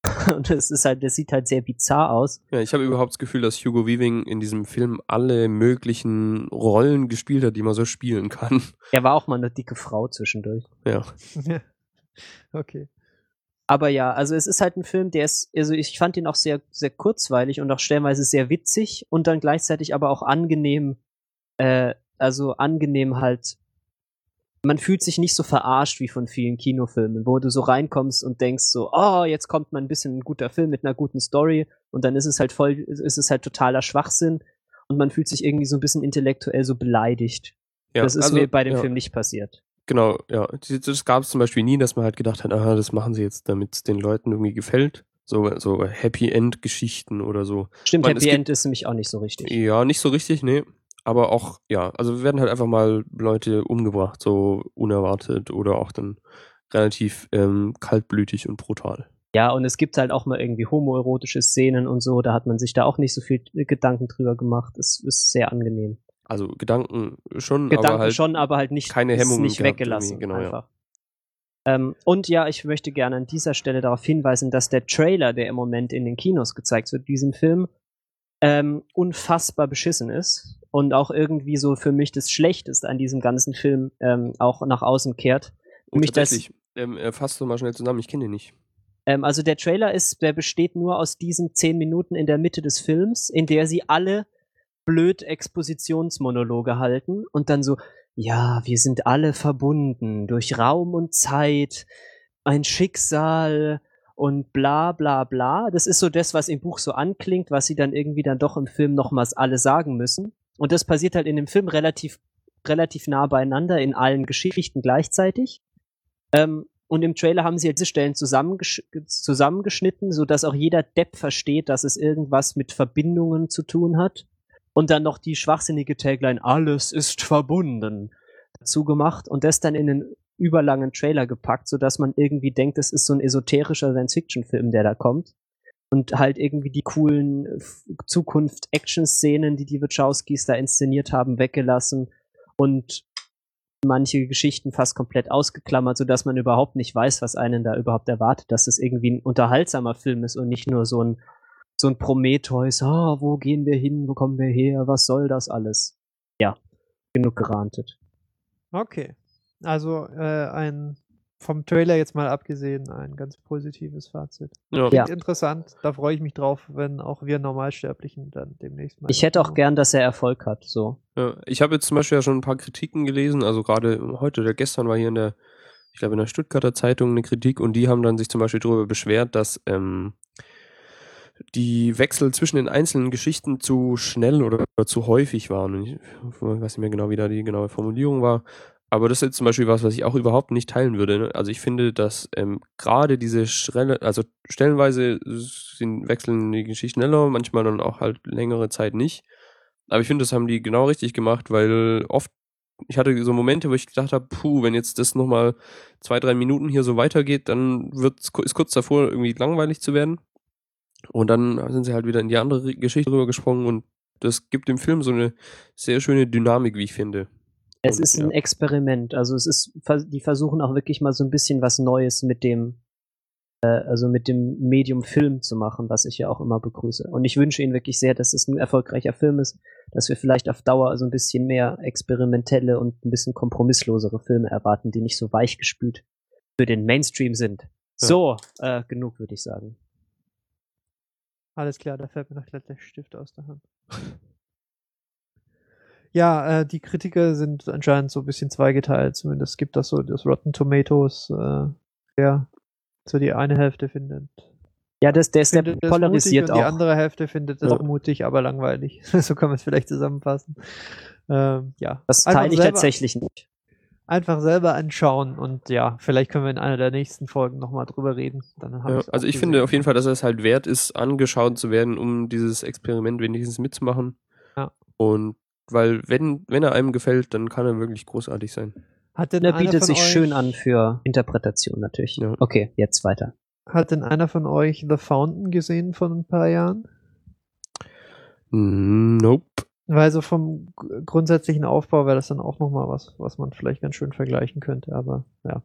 Und es ist halt, das sieht halt sehr bizarr aus. Ja, ich habe überhaupt das Gefühl, dass Hugo Weaving in diesem Film alle möglichen Rollen gespielt hat, die man so spielen kann. Er war auch mal eine dicke Frau zwischendurch. Ja. okay. Aber ja, also es ist halt ein Film, der ist, also ich fand ihn auch sehr, sehr kurzweilig und auch stellenweise sehr witzig und dann gleichzeitig aber auch angenehm äh, also angenehm halt. Man fühlt sich nicht so verarscht wie von vielen Kinofilmen, wo du so reinkommst und denkst so, oh, jetzt kommt mal ein bisschen ein guter Film mit einer guten Story und dann ist es halt voll, ist es halt totaler Schwachsinn und man fühlt sich irgendwie so ein bisschen intellektuell so beleidigt. Ja, das ist also, mir bei dem ja. Film nicht passiert. Genau, ja. Das gab es zum Beispiel nie, dass man halt gedacht hat, aha, das machen sie jetzt, damit es den Leuten irgendwie gefällt. So, so Happy End Geschichten oder so. Stimmt, meine, Happy End ist nämlich auch nicht so richtig. Ja, nicht so richtig, nee. Aber auch, ja, also werden halt einfach mal Leute umgebracht, so unerwartet oder auch dann relativ ähm, kaltblütig und brutal. Ja, und es gibt halt auch mal irgendwie homoerotische Szenen und so, da hat man sich da auch nicht so viel Gedanken drüber gemacht. Es ist sehr angenehm. Also Gedanken schon, Gedanken aber halt schon, aber halt nicht, keine Hemmungen nicht weggelassen. genau, ja. einfach. Ähm, und ja, ich möchte gerne an dieser Stelle darauf hinweisen, dass der Trailer, der im Moment in den Kinos gezeigt wird, diesem Film, ähm, unfassbar beschissen ist und auch irgendwie so für mich das Schlechteste an diesem ganzen Film ähm, auch nach außen kehrt. Und Mich das- tatsächlich, ähm, äh, fasst du mal schnell zusammen, ich kenne den nicht. Ähm, also der Trailer ist, der besteht nur aus diesen zehn Minuten in der Mitte des Films, in der sie alle blöd Expositionsmonologe halten und dann so, ja, wir sind alle verbunden durch Raum und Zeit, ein Schicksal und bla bla bla. Das ist so das, was im Buch so anklingt, was sie dann irgendwie dann doch im Film nochmals alle sagen müssen. Und das passiert halt in dem Film relativ, relativ nah beieinander in allen Geschichten gleichzeitig. Ähm, und im Trailer haben sie halt diese Stellen zusammengesch zusammengeschnitten, sodass auch jeder Depp versteht, dass es irgendwas mit Verbindungen zu tun hat. Und dann noch die schwachsinnige Tagline, alles ist verbunden, dazu gemacht und das dann in einen überlangen Trailer gepackt, sodass man irgendwie denkt, es ist so ein esoterischer Science-Fiction-Film, der da kommt. Und halt irgendwie die coolen F- Zukunft-Action-Szenen, die die Wachowskis da inszeniert haben, weggelassen und manche Geschichten fast komplett ausgeklammert, sodass man überhaupt nicht weiß, was einen da überhaupt erwartet, dass es irgendwie ein unterhaltsamer Film ist und nicht nur so ein, so ein Prometheus, ah, wo gehen wir hin, wo kommen wir her, was soll das alles? Ja, genug gerantet. Okay. Also äh, ein vom Trailer jetzt mal abgesehen, ein ganz positives Fazit. Ja. Ja. Klingt interessant, da freue ich mich drauf, wenn auch wir Normalsterblichen dann demnächst mal. Ich hätte auch gern, dass er Erfolg hat, so. Ja, ich habe jetzt zum Beispiel ja schon ein paar Kritiken gelesen, also gerade heute oder gestern war hier in der, ich glaube in der Stuttgarter Zeitung eine Kritik und die haben dann sich zum Beispiel darüber beschwert, dass ähm, die Wechsel zwischen den einzelnen Geschichten zu schnell oder, oder zu häufig waren. Und Ich, ich weiß nicht mehr genau, wie da die genaue Formulierung war. Aber das ist jetzt zum Beispiel was, was ich auch überhaupt nicht teilen würde. ne? Also ich finde, dass ähm, gerade diese Schnelle, also stellenweise sind, wechseln die Geschichten schneller, manchmal dann auch halt längere Zeit nicht. Aber ich finde, das haben die genau richtig gemacht, weil oft, ich hatte so Momente, wo ich gedacht habe, puh, wenn jetzt das nochmal zwei, drei Minuten hier so weitergeht, dann wird's, ist kurz davor, irgendwie langweilig zu werden. Und dann sind sie halt wieder in die andere Geschichte rübergesprungen und das gibt dem Film so eine sehr schöne Dynamik, wie ich finde. Es Und, ist ein ja. Experiment. Also es ist, die versuchen auch wirklich mal so ein bisschen was Neues mit dem, äh, also mit dem Medium Film zu machen, was ich ja auch immer begrüße. Und ich wünsche Ihnen wirklich sehr, dass es ein erfolgreicher Film ist, dass wir vielleicht auf Dauer so ein bisschen mehr experimentelle und ein bisschen kompromisslosere Filme erwarten, die nicht so weichgespült für den Mainstream sind. Ja. So, äh, genug würde ich sagen. Alles klar, da fällt mir noch gleich der Stift aus der Hand. Ja, äh, die Kritiker sind anscheinend so ein bisschen zweigeteilt. Zumindest gibt das so das Rotten Tomatoes, äh, der so die eine Hälfte findet. Ja, das, der ist findet polarisiert mutig und die auch. andere Hälfte findet es Ja. auch mutig, aber langweilig. so kann man es vielleicht zusammenfassen. Ähm, ja. Das Einfach teile ich selber- tatsächlich nicht. Einfach selber anschauen und ja, vielleicht können wir in einer der nächsten Folgen nochmal drüber reden. Dann Ja, auch also ich gesehen. finde auf jeden Fall, dass es halt wert ist, angeschaut zu werden, um dieses Experiment wenigstens mitzumachen. Ja. Und weil, wenn, wenn er einem gefällt, dann kann er wirklich großartig sein. Hat denn Der einer bietet sich euch, schön an für Interpretation natürlich. Ja. Okay, jetzt weiter. Hat denn einer von euch The Fountain gesehen von ein paar Jahren? Nope. Weil so vom grundsätzlichen Aufbau wäre das dann auch nochmal was, was man vielleicht ganz schön vergleichen könnte, aber ja.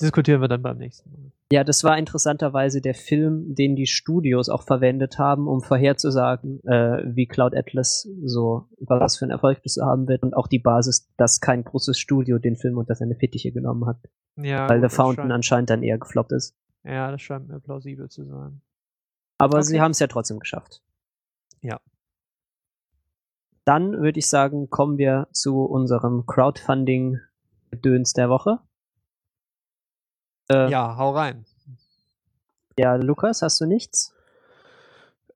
Diskutieren wir dann beim nächsten Mal. Ja, das war interessanterweise der Film, den die Studios auch verwendet haben, um vorherzusagen, äh, wie Cloud Atlas so was für einen Erfolg das haben wird und auch die Basis, dass kein großes Studio den Film unter seine Fittiche genommen hat, Ja, weil gut, The Fountain scheint, anscheinend dann eher gefloppt ist. Ja, das scheint mir plausibel zu sein. Aber Okay. sie haben es ja trotzdem geschafft. Ja. Dann würde ich sagen, kommen wir zu unserem Crowdfunding-Gedöns der Woche. Äh, Ja, hau rein. ja, Lukas, hast du nichts?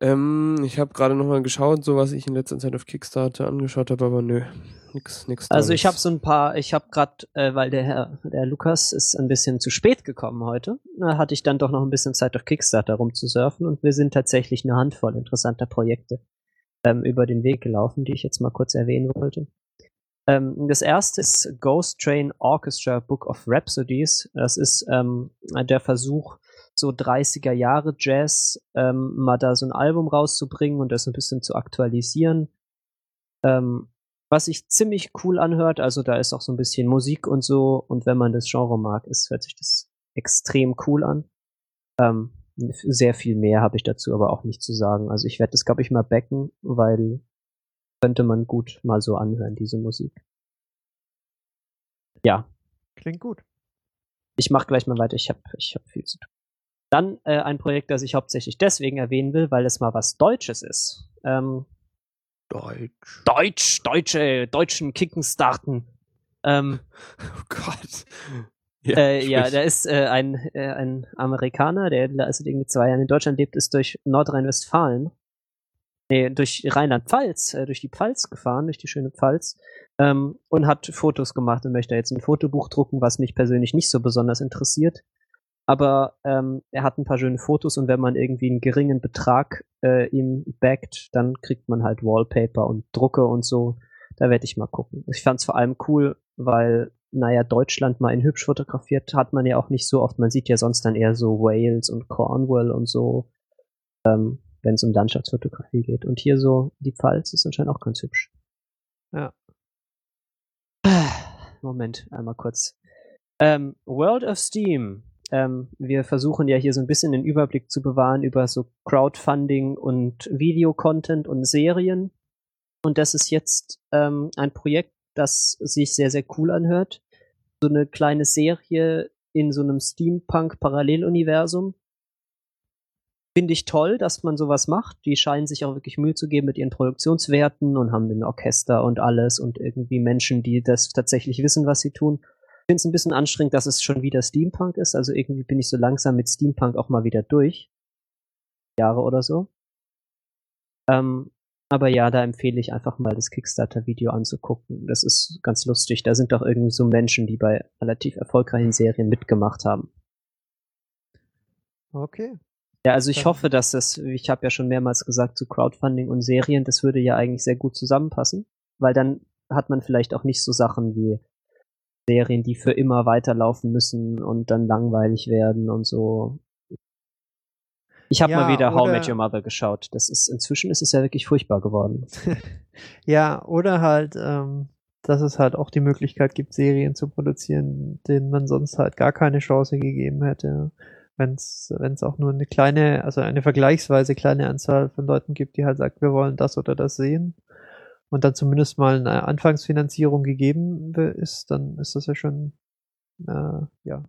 Ähm, ich habe gerade nochmal geschaut, so was ich in letzter Zeit auf Kickstarter angeschaut habe, aber nö, nix, nix. Also ich habe so ein paar, ich habe gerade, äh, weil der Herr, der Lukas ist ein bisschen zu spät gekommen heute, da hatte ich dann doch noch ein bisschen Zeit auf Kickstarter rumzusurfen und wir sind tatsächlich eine Handvoll interessanter Projekte ähm, über den Weg gelaufen, die ich jetzt mal kurz erwähnen wollte. Ähm, das erste ist Ghost Train Orchestra Book of Rhapsodies. Das ist ähm, der Versuch, so 30er Jahre Jazz ähm, mal da so ein Album rauszubringen und das ein bisschen zu aktualisieren. Ähm, was sich ziemlich cool anhört, also da ist auch so ein bisschen Musik und so und wenn man das Genre mag, ist, hört sich das extrem cool an. Ähm, sehr viel mehr habe ich dazu aber auch nicht zu sagen. Also ich werde das, glaube ich, mal backen, weil könnte man gut mal so anhören, diese Musik. Ja. Klingt gut. Ich mache gleich mal weiter, ich habe ich hab viel zu tun. Dann äh, ein Projekt, das ich hauptsächlich deswegen erwähnen will, weil es mal was Deutsches ist. Ähm, Deutsch. Deutsch, Deutsche, deutschen Kicken starten. Ähm, Oh Gott. äh, ja, da ist äh, ein, äh, ein Amerikaner, der also irgendwie zwei Jahre in Deutschland lebt, ist durch Nordrhein-Westfalen, nee, durch Rheinland-Pfalz, äh, durch die Pfalz gefahren, durch die schöne Pfalz, ähm, und hat Fotos gemacht und möchte jetzt ein Fotobuch drucken, was mich persönlich nicht so besonders interessiert. Aber ähm, er hat ein paar schöne Fotos und wenn man irgendwie einen geringen Betrag äh, ihm backt, dann kriegt man halt Wallpaper und Drucke und so. Da werde ich mal gucken. Ich fand es vor allem cool, weil, naja, Deutschland mal in hübsch fotografiert hat man ja auch nicht so oft. Man sieht ja sonst dann eher so Wales und Cornwall und so, ähm, wenn es um Landschaftsfotografie geht. Und hier so, die Pfalz ist anscheinend auch ganz hübsch. Ja. Moment, einmal kurz. Ähm, World of Steam. Ähm, wir versuchen ja hier so ein bisschen den Überblick zu bewahren über so Crowdfunding und Videocontent und Serien. Und das ist jetzt ähm, ein Projekt, das sich sehr, sehr cool anhört. So eine kleine Serie in so einem Steampunk-Paralleluniversum. Finde ich toll, dass man sowas macht. Die scheinen sich auch wirklich Mühe zu geben mit ihren Produktionswerten und haben ein Orchester und alles und irgendwie Menschen, die das tatsächlich wissen, was sie tun. Ich finde es ein bisschen anstrengend, dass es schon wieder Steampunk ist. Also irgendwie bin ich so langsam mit Steampunk auch mal wieder durch. Jahre oder so. Ähm, aber ja, da empfehle ich einfach mal das Kickstarter-Video anzugucken. Das ist ganz lustig. Da sind doch irgendwie so Menschen, die bei relativ erfolgreichen Serien mitgemacht haben. Okay. Ja, also ich hoffe, dass das, ich habe ja schon mehrmals gesagt, zu Crowdfunding und Serien, das würde ja eigentlich sehr gut zusammenpassen, weil dann hat man vielleicht auch nicht so Sachen wie Serien, die für immer weiterlaufen müssen und dann langweilig werden und so. Ich habe Ja, mal wieder How I Met Your Mother geschaut. Das ist inzwischen ist es ja wirklich furchtbar geworden. Ja, oder halt, ähm, dass es halt auch die Möglichkeit gibt, Serien zu produzieren, denen man sonst halt gar keine Chance gegeben hätte. Wenn es auch nur eine kleine, also eine vergleichsweise kleine Anzahl von Leuten gibt, die halt sagt, wir wollen das oder das sehen und dann zumindest mal eine Anfangsfinanzierung gegeben ist, dann ist das ja schon äh, ja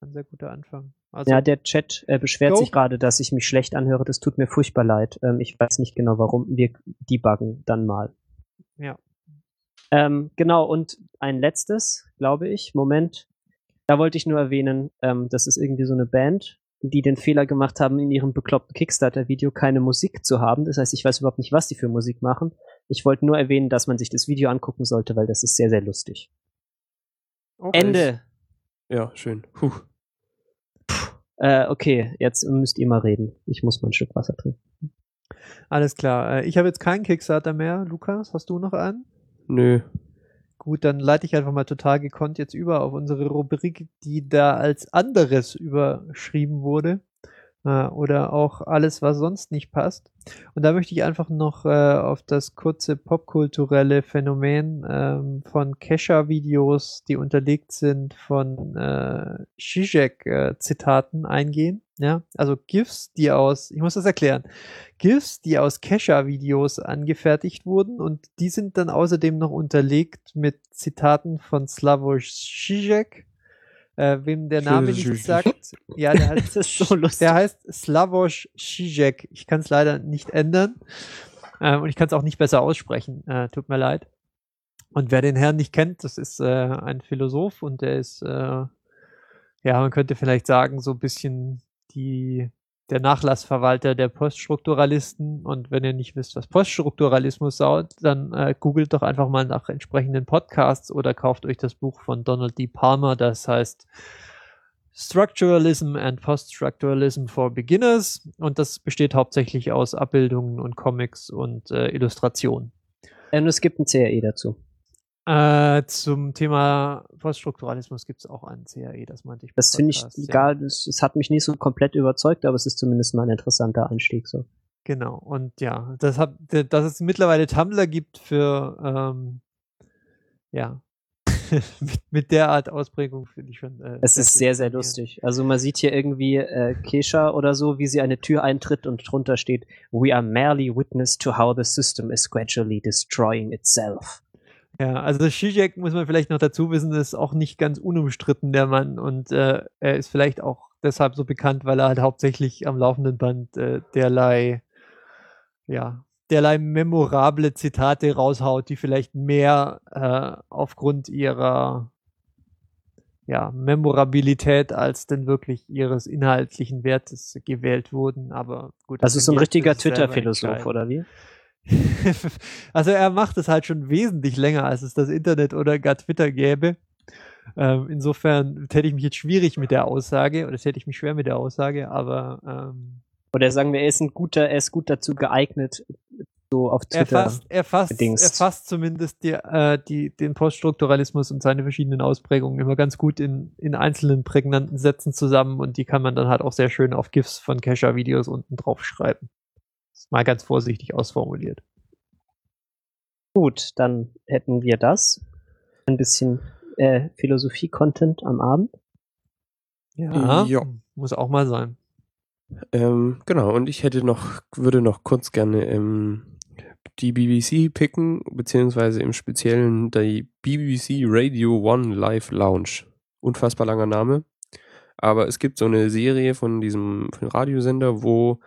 ein sehr guter Anfang. Also ja, der Chat äh, beschwert Go. sich gerade, dass ich mich schlecht anhöre. Das tut mir furchtbar leid. Ähm, ich weiß nicht genau, warum. Wir debuggen dann mal. ja. Ähm, genau, und ein letztes, glaube ich. Moment. Da wollte ich nur erwähnen, ähm, das ist irgendwie so eine Band, die den Fehler gemacht haben, in ihrem bekloppten Kickstarter-Video keine Musik zu haben. Das heißt, ich weiß überhaupt nicht, was die für Musik machen. Ich wollte nur erwähnen, dass man sich das Video angucken sollte, weil das ist sehr, sehr lustig. Okay. Ende. Ja, schön. Puh. Äh, okay, jetzt müsst ihr mal reden. Ich muss mal ein Stück Wasser trinken. Alles klar. Äh, Ich habe jetzt keinen Kickstarter mehr. Lukas, hast du noch einen? Nö. Gut, dann leite ich einfach mal total gekonnt jetzt über auf unsere Rubrik, die da als anderes überschrieben wurde. Äh, oder auch alles, was sonst nicht passt. Und da möchte ich einfach noch äh, auf das kurze popkulturelle Phänomen ähm, von Kesha-Videos, die unterlegt sind von äh, Zizek-Zitaten eingehen. Ja, also GIFs, die aus, ich muss das erklären, GIFs, die aus Kesha-Videos angefertigt wurden und die sind dann außerdem noch unterlegt mit Zitaten von Slavoj Žižek, äh, wem der Name nicht sagt. Ja, der heißt, Das ist so lustig. der heißt Slavoj Žižek. Ich kann es leider nicht ändern ähm, und ich kann es auch nicht besser aussprechen. Äh, tut mir leid. Und wer den Herrn nicht kennt, das ist äh, ein Philosoph und der ist, äh, ja, man könnte vielleicht sagen, so ein bisschen die, der Nachlassverwalter der Poststrukturalisten. Und wenn ihr nicht wisst, was Poststrukturalismus ist, dann äh, googelt doch einfach mal nach entsprechenden Podcasts oder kauft euch das Buch von Donald D. Palmer, das heißt Structuralism and Post-Structuralism for Beginners und das besteht hauptsächlich aus Abbildungen und Comics und äh, Illustrationen. Und es gibt ein CRE dazu. Äh, zum Thema Poststrukturalismus gibt es auch einen CAE, das meinte ich. Das finde ich egal, es, hat mich nicht so komplett überzeugt, aber es ist zumindest mal ein interessanter Einstieg so. Genau, und ja, das hat, dass es mittlerweile Tumblr gibt für ähm, ja, mit, mit der Art Ausprägung finde ich schon. Äh, es ist sehr, sehr lustig. Also man sieht hier irgendwie äh, Kesha oder so, wie sie eine Tür eintritt und drunter steht, We are merely witness to how the system is gradually destroying itself. Ja, also Zizek muss man vielleicht noch dazu wissen, ist auch nicht ganz unumstritten, der Mann. Und äh, er ist vielleicht auch deshalb so bekannt, weil er halt hauptsächlich am laufenden Band äh, derlei, ja, derlei memorable Zitate raushaut, die vielleicht mehr äh, aufgrund ihrer ja, Memorabilität als denn wirklich ihres inhaltlichen Wertes gewählt wurden. Aber gut. Also so ein richtiger Twitter-Philosoph, oder wie? also er macht es halt schon wesentlich länger, als es das Internet oder gar Twitter gäbe. Ähm, insofern täte ich mich jetzt schwierig mit der Aussage, oder täte ich mich schwer mit der Aussage, aber ähm, oder sagen wir, er ist ein guter, er ist gut dazu geeignet, so auf Twitter. Er fasst, er fasst, er fasst zumindest die, äh, die, den Poststrukturalismus und seine verschiedenen Ausprägungen immer ganz gut in, in einzelnen prägnanten Sätzen zusammen und die kann man dann halt auch sehr schön auf GIFs von Kesha-Videos unten drauf schreiben. Mal ganz vorsichtig ausformuliert. Gut, dann hätten wir das. Ein bisschen äh, Philosophie-Content am Abend. Ja, ja, muss auch mal sein. Ähm, genau, und ich hätte noch, würde noch kurz gerne ähm, die BBC picken, beziehungsweise im Speziellen die BBC Radio One Live Lounge. Unfassbar langer Name. Aber es gibt so eine Serie von diesem von Radiosender, wo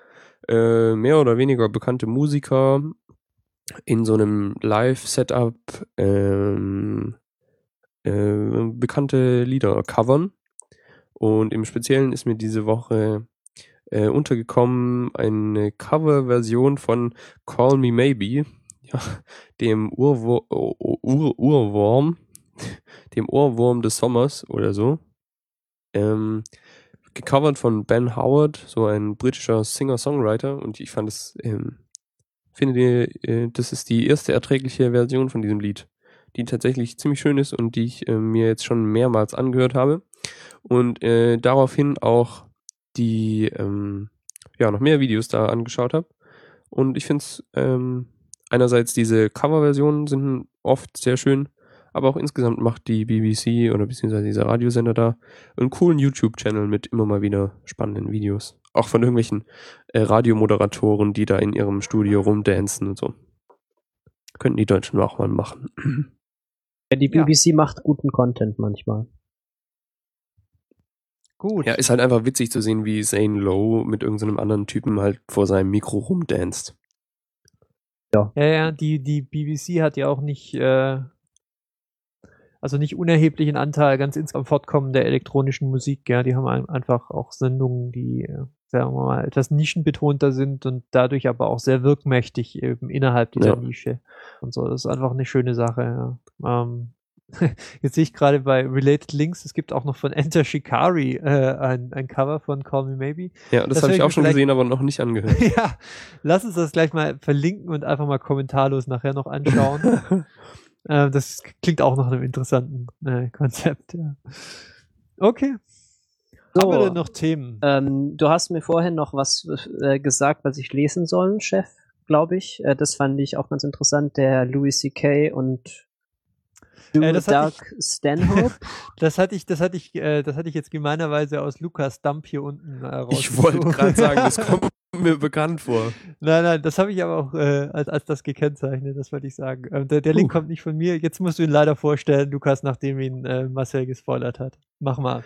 äh, mehr oder weniger bekannte Musiker in so einem Live-Setup ähm, äh, bekannte Lieder covern. Und im Speziellen ist mir diese Woche äh, untergekommen eine Coverversion von Call Me Maybe, ja, dem Urwur Ur Urwurm, dem Ohrwurm des Sommers oder so. Ähm, gecovert von Ben Howard, so ein britischer Singer-Songwriter und ich fand es, ähm, finde, äh, das ist die erste erträgliche Version von diesem Lied, die tatsächlich ziemlich schön ist und die ich äh, mir jetzt schon mehrmals angehört habe. Und äh, daraufhin auch die, ähm, ja, noch mehr Videos da angeschaut habe. Und ich finde es, ähm, einerseits diese Coverversionen sind oft sehr schön aber auch insgesamt macht die BBC oder beziehungsweise dieser Radiosender da einen coolen YouTube-Channel mit immer mal wieder spannenden Videos. Auch von irgendwelchen äh, Radiomoderatoren, die da in ihrem Studio rumdancen und so. Könnten die Deutschen auch mal machen. Ja, die BBC ja. macht guten Content manchmal. Gut. Ja, ist halt einfach witzig zu sehen, wie Zane Lowe mit irgendeinem anderen Typen halt vor seinem Mikro rumdanzt. Ja. Ja, ja, die, die BBC hat ja auch nicht äh, also nicht unerheblichen Anteil ganz ins Fortkommen der elektronischen Musik. Ja, die haben einfach auch Sendungen, die, äh, sagen wir mal, etwas nischenbetonter sind und dadurch aber auch sehr wirkmächtig eben innerhalb dieser ja. Nische. Und so, das ist einfach eine schöne Sache. Ja. Ähm, Jetzt sehe ich gerade bei Related Links, es gibt auch noch von Enter Shikari äh, ein, ein Cover von Call Me Maybe. Ja, das, das habe ich auch schon gesehen, aber noch nicht angehört. ja, lass uns das gleich mal verlinken und einfach mal kommentarlos nachher noch anschauen. Äh, das klingt auch nach einem interessanten äh, Konzept, ja. Okay. So, Haben wir denn noch Themen? Ähm, du hast mir vorhin noch was äh, gesagt, was ich lesen soll, Chef, glaube ich. Äh, das fand ich auch ganz interessant. Der Louis C.K. und äh, das Doug Stanhope? das hatte ich, das hatte ich, äh, das hatte ich jetzt gemeinerweise aus Lukas Dump hier unten äh, raus. Ich wollte gerade sagen, das kommt mir bekannt vor. Nein, nein, das habe ich aber auch äh, als, als das gekennzeichnet, das wollte ich sagen. Ähm, der, der Link uh. kommt nicht von mir. Jetzt musst du ihn leider vorstellen, Lukas, nachdem ihn äh, Marcel gespoilert hat. Mach mal.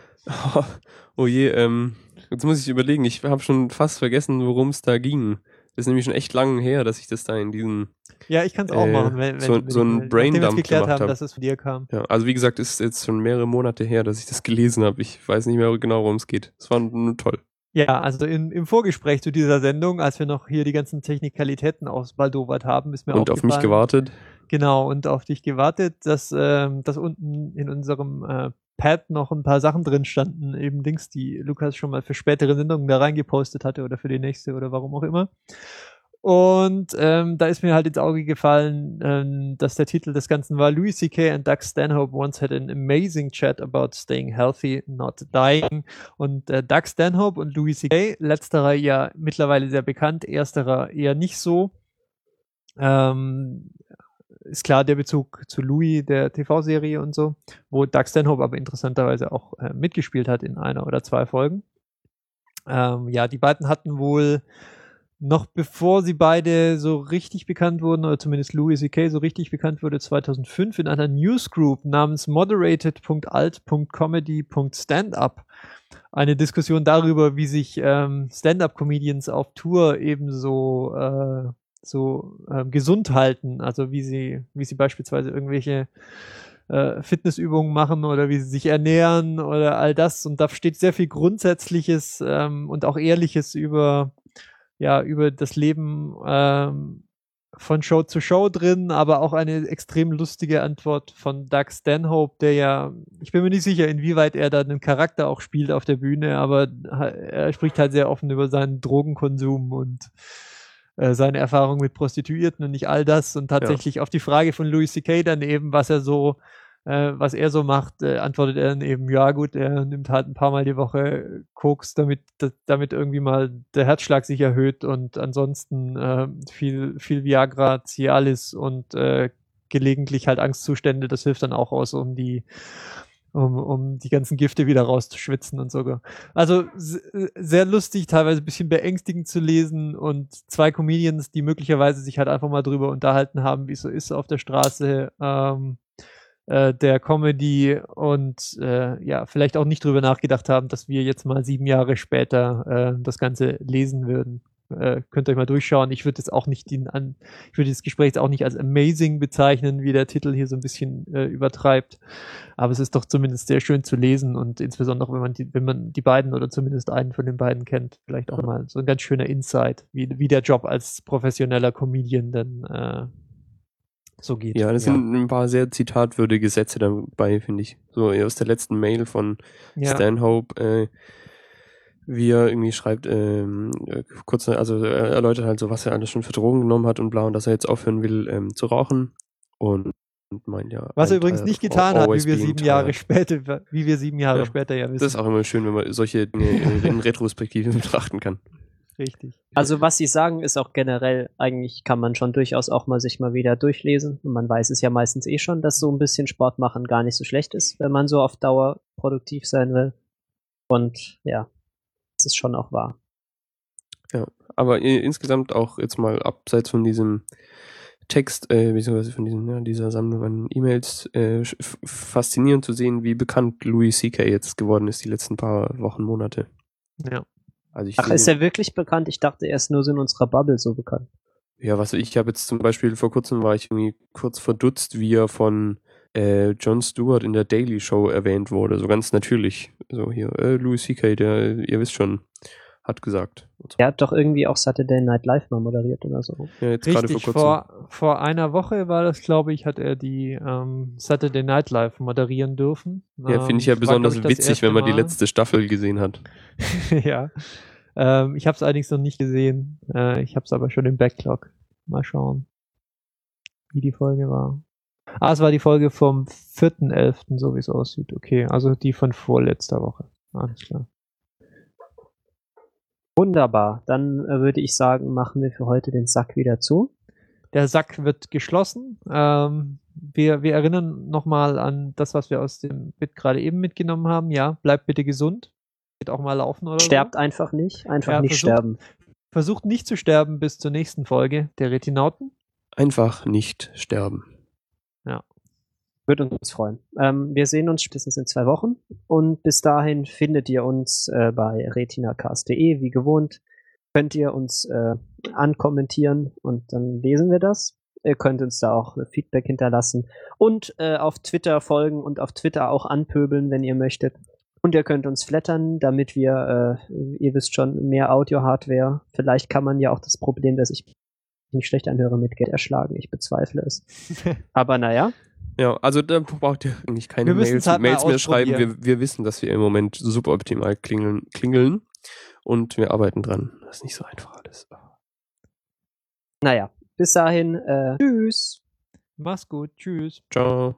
Oh, oh je, ähm, jetzt muss ich überlegen. Ich habe schon fast vergessen, worum es da ging. Das ist nämlich schon echt lang her, dass ich das da in diesen. Ja, ich kann es auch äh, machen, wenn, wenn so, so ein Braindump geklärt haben, hab. dass es von dir kam. Ja, also wie gesagt, ist jetzt schon mehrere Monate her, dass ich das gelesen habe. Ich weiß nicht mehr genau, worum es geht. Es war nur toll. Ja, also in, im Vorgespräch zu dieser Sendung, als wir noch hier die ganzen Technikalitäten ausbaldowert haben, ist mir Und auf mich gewartet. Genau, und auf dich gewartet, dass, ähm, dass unten in unserem äh, Pad noch ein paar Sachen drin standen, eben Dings, die Lukas schon mal für spätere Sendungen da reingepostet hatte oder für die nächste oder warum auch immer. Und ähm, da ist mir halt ins Auge gefallen, ähm, dass der Titel des Ganzen war Louis C.K. and Doug Stanhope once had an amazing chat about staying healthy, not dying. Und äh, Doug Stanhope und Louis C.K., letzterer ja mittlerweile sehr bekannt, ersterer eher nicht so. Ähm, ist klar der Bezug zu Louis, der TV-Serie und so, wo Doug Stanhope aber interessanterweise auch äh, mitgespielt hat in einer oder zwei Folgen. Ähm, ja, die beiden hatten wohl noch bevor sie beide so richtig bekannt wurden, oder zumindest Louis C.K. so richtig bekannt wurde, 2005 in einer Newsgroup namens moderated.alt.comedy.standup eine Diskussion darüber, wie sich ähm, Stand-up-Comedians auf Tour ebenso äh, so ähm, gesund halten, also wie sie, wie sie beispielsweise irgendwelche äh, Fitnessübungen machen oder wie sie sich ernähren oder all das. Und da steht sehr viel Grundsätzliches ähm, und auch Ehrliches über ja über das Leben ähm, von Show zu Show drin, aber auch eine extrem lustige Antwort von Doug Stanhope, der ja, ich bin mir nicht sicher, inwieweit er da einen Charakter auch spielt auf der Bühne, aber er spricht halt sehr offen über seinen Drogenkonsum und äh, seine Erfahrung mit Prostituierten und nicht all das und tatsächlich ja. auf die Frage von Louis C.K. dann eben, was er so äh, was er so macht, äh, antwortet er dann eben, ja gut, er nimmt halt ein paar Mal die Woche Koks, damit, damit irgendwie mal der Herzschlag sich erhöht und ansonsten äh, viel, viel Viagra, Cialis und äh, gelegentlich halt Angstzustände, das hilft dann auch aus, um die um, um die ganzen Gifte wieder rauszuschwitzen und so. Also sehr lustig, teilweise ein bisschen beängstigend zu lesen und zwei Comedians, die möglicherweise sich halt einfach mal drüber unterhalten haben, wie es so ist auf der Straße. Ähm, äh, der Comedy und äh, ja, vielleicht auch nicht drüber nachgedacht haben, dass wir jetzt mal sieben Jahre später äh, das Ganze lesen würden. Äh, könnt ihr euch mal durchschauen. Ich würde jetzt auch nicht den an, ich würde das Gespräch jetzt auch nicht als amazing bezeichnen, wie der Titel hier so ein bisschen äh, übertreibt. Aber es ist doch zumindest sehr schön zu lesen und insbesondere wenn man die, wenn man die beiden oder zumindest einen von den beiden kennt, vielleicht auch mal so ein ganz schöner Insight, wie, wie der Job als professioneller Comedian dann äh, so geht. Ja, das ja. sind ein paar sehr zitatwürdige Sätze dabei, finde ich. So aus der letzten Mail von ja. Stanhope, äh, wie er irgendwie schreibt, ähm, äh, kurz, also er erläutert halt so, was er alles schon für Drogen genommen hat und bla, und dass er jetzt aufhören will ähm, zu rauchen. Und meint ja. Was er übrigens nicht getan hat, wie wir sieben Jahre später, wie wir sieben Jahre ja. später ja wissen. Das ist auch immer schön, wenn man solche Dinge in, in Retrospektive betrachten kann. Richtig. Also was sie sagen, ist auch generell, eigentlich kann man schon durchaus auch mal sich mal wieder durchlesen. Und man weiß es ja meistens eh schon, dass so ein bisschen Sport machen gar nicht so schlecht ist, wenn man so auf Dauer produktiv sein will. Und ja, ist schon auch wahr. Ja, aber insgesamt auch jetzt mal abseits von diesem Text, äh, beziehungsweise von diesem, ja, dieser Sammlung an E-Mails, äh, faszinierend zu sehen, wie bekannt Louis C.K. jetzt geworden ist die letzten paar Wochen, Monate. Ja. Also Ach, ist er wirklich bekannt? Ich dachte, er ist nur so in unserer Bubble so bekannt. Ja, was ich habe jetzt zum Beispiel vor kurzem war ich irgendwie kurz verdutzt, wie er von äh, Jon Stewart in der Daily Show erwähnt wurde, so ganz natürlich. So hier, äh, Louis C.K., der, ihr wisst schon, hat gesagt. So. Er hat doch irgendwie auch Saturday Night Live mal moderiert oder so. Ja, jetzt Richtig, vor, kurzem. vor, vor einer Woche war das, glaube ich, hat er die ähm, Saturday Night Live moderieren dürfen. Ja, finde ich ja ähm, besonders ich, witzig, wenn man die letzte Staffel gesehen hat. ja. Ähm, ich habe es allerdings noch nicht gesehen. Äh, ich habe es aber schon im Backlog. Mal schauen, wie die Folge war. Ah, es war die Folge vom 4.11., so wie es aussieht. Okay, also die von vorletzter Woche. Alles klar. Wunderbar. Dann äh, würde ich sagen, machen wir für heute den Sack wieder zu. Der Sack wird geschlossen. Ähm, wir, wir erinnern nochmal an das, was wir aus dem Bit gerade eben mitgenommen haben. Ja, bleibt bitte gesund. Geht auch mal laufen oder Sterbt so. einfach nicht. Einfach ja, nicht versucht, sterben. Versucht nicht zu sterben bis zur nächsten Folge der Retinauten. Einfach nicht sterben. Ja. Würde uns freuen. Ähm, wir sehen uns spätestens in zwei Wochen und bis dahin findet ihr uns äh, bei retinacast.de wie gewohnt. Könnt ihr uns äh, ankommentieren und dann lesen wir das. Ihr könnt uns da auch Feedback hinterlassen und äh, auf Twitter folgen und auf Twitter auch anpöbeln, wenn ihr möchtet. Und ihr könnt uns flattern, damit wir, äh, ihr wisst schon, mehr Audio-Hardware. Vielleicht kann man ja auch das Problem, dass ich nicht schlecht anhöre, mit Geld erschlagen. Ich bezweifle es. Aber naja. Ja, also da braucht ihr eigentlich keine Mails, halt Mails mehr schreiben. Wir, wir wissen, dass wir im Moment suboptimal klingeln, klingeln und wir arbeiten dran. Das ist nicht so einfach alles. Naja, bis dahin, äh, tschüss. Mach's gut. Tschüss. Ciao.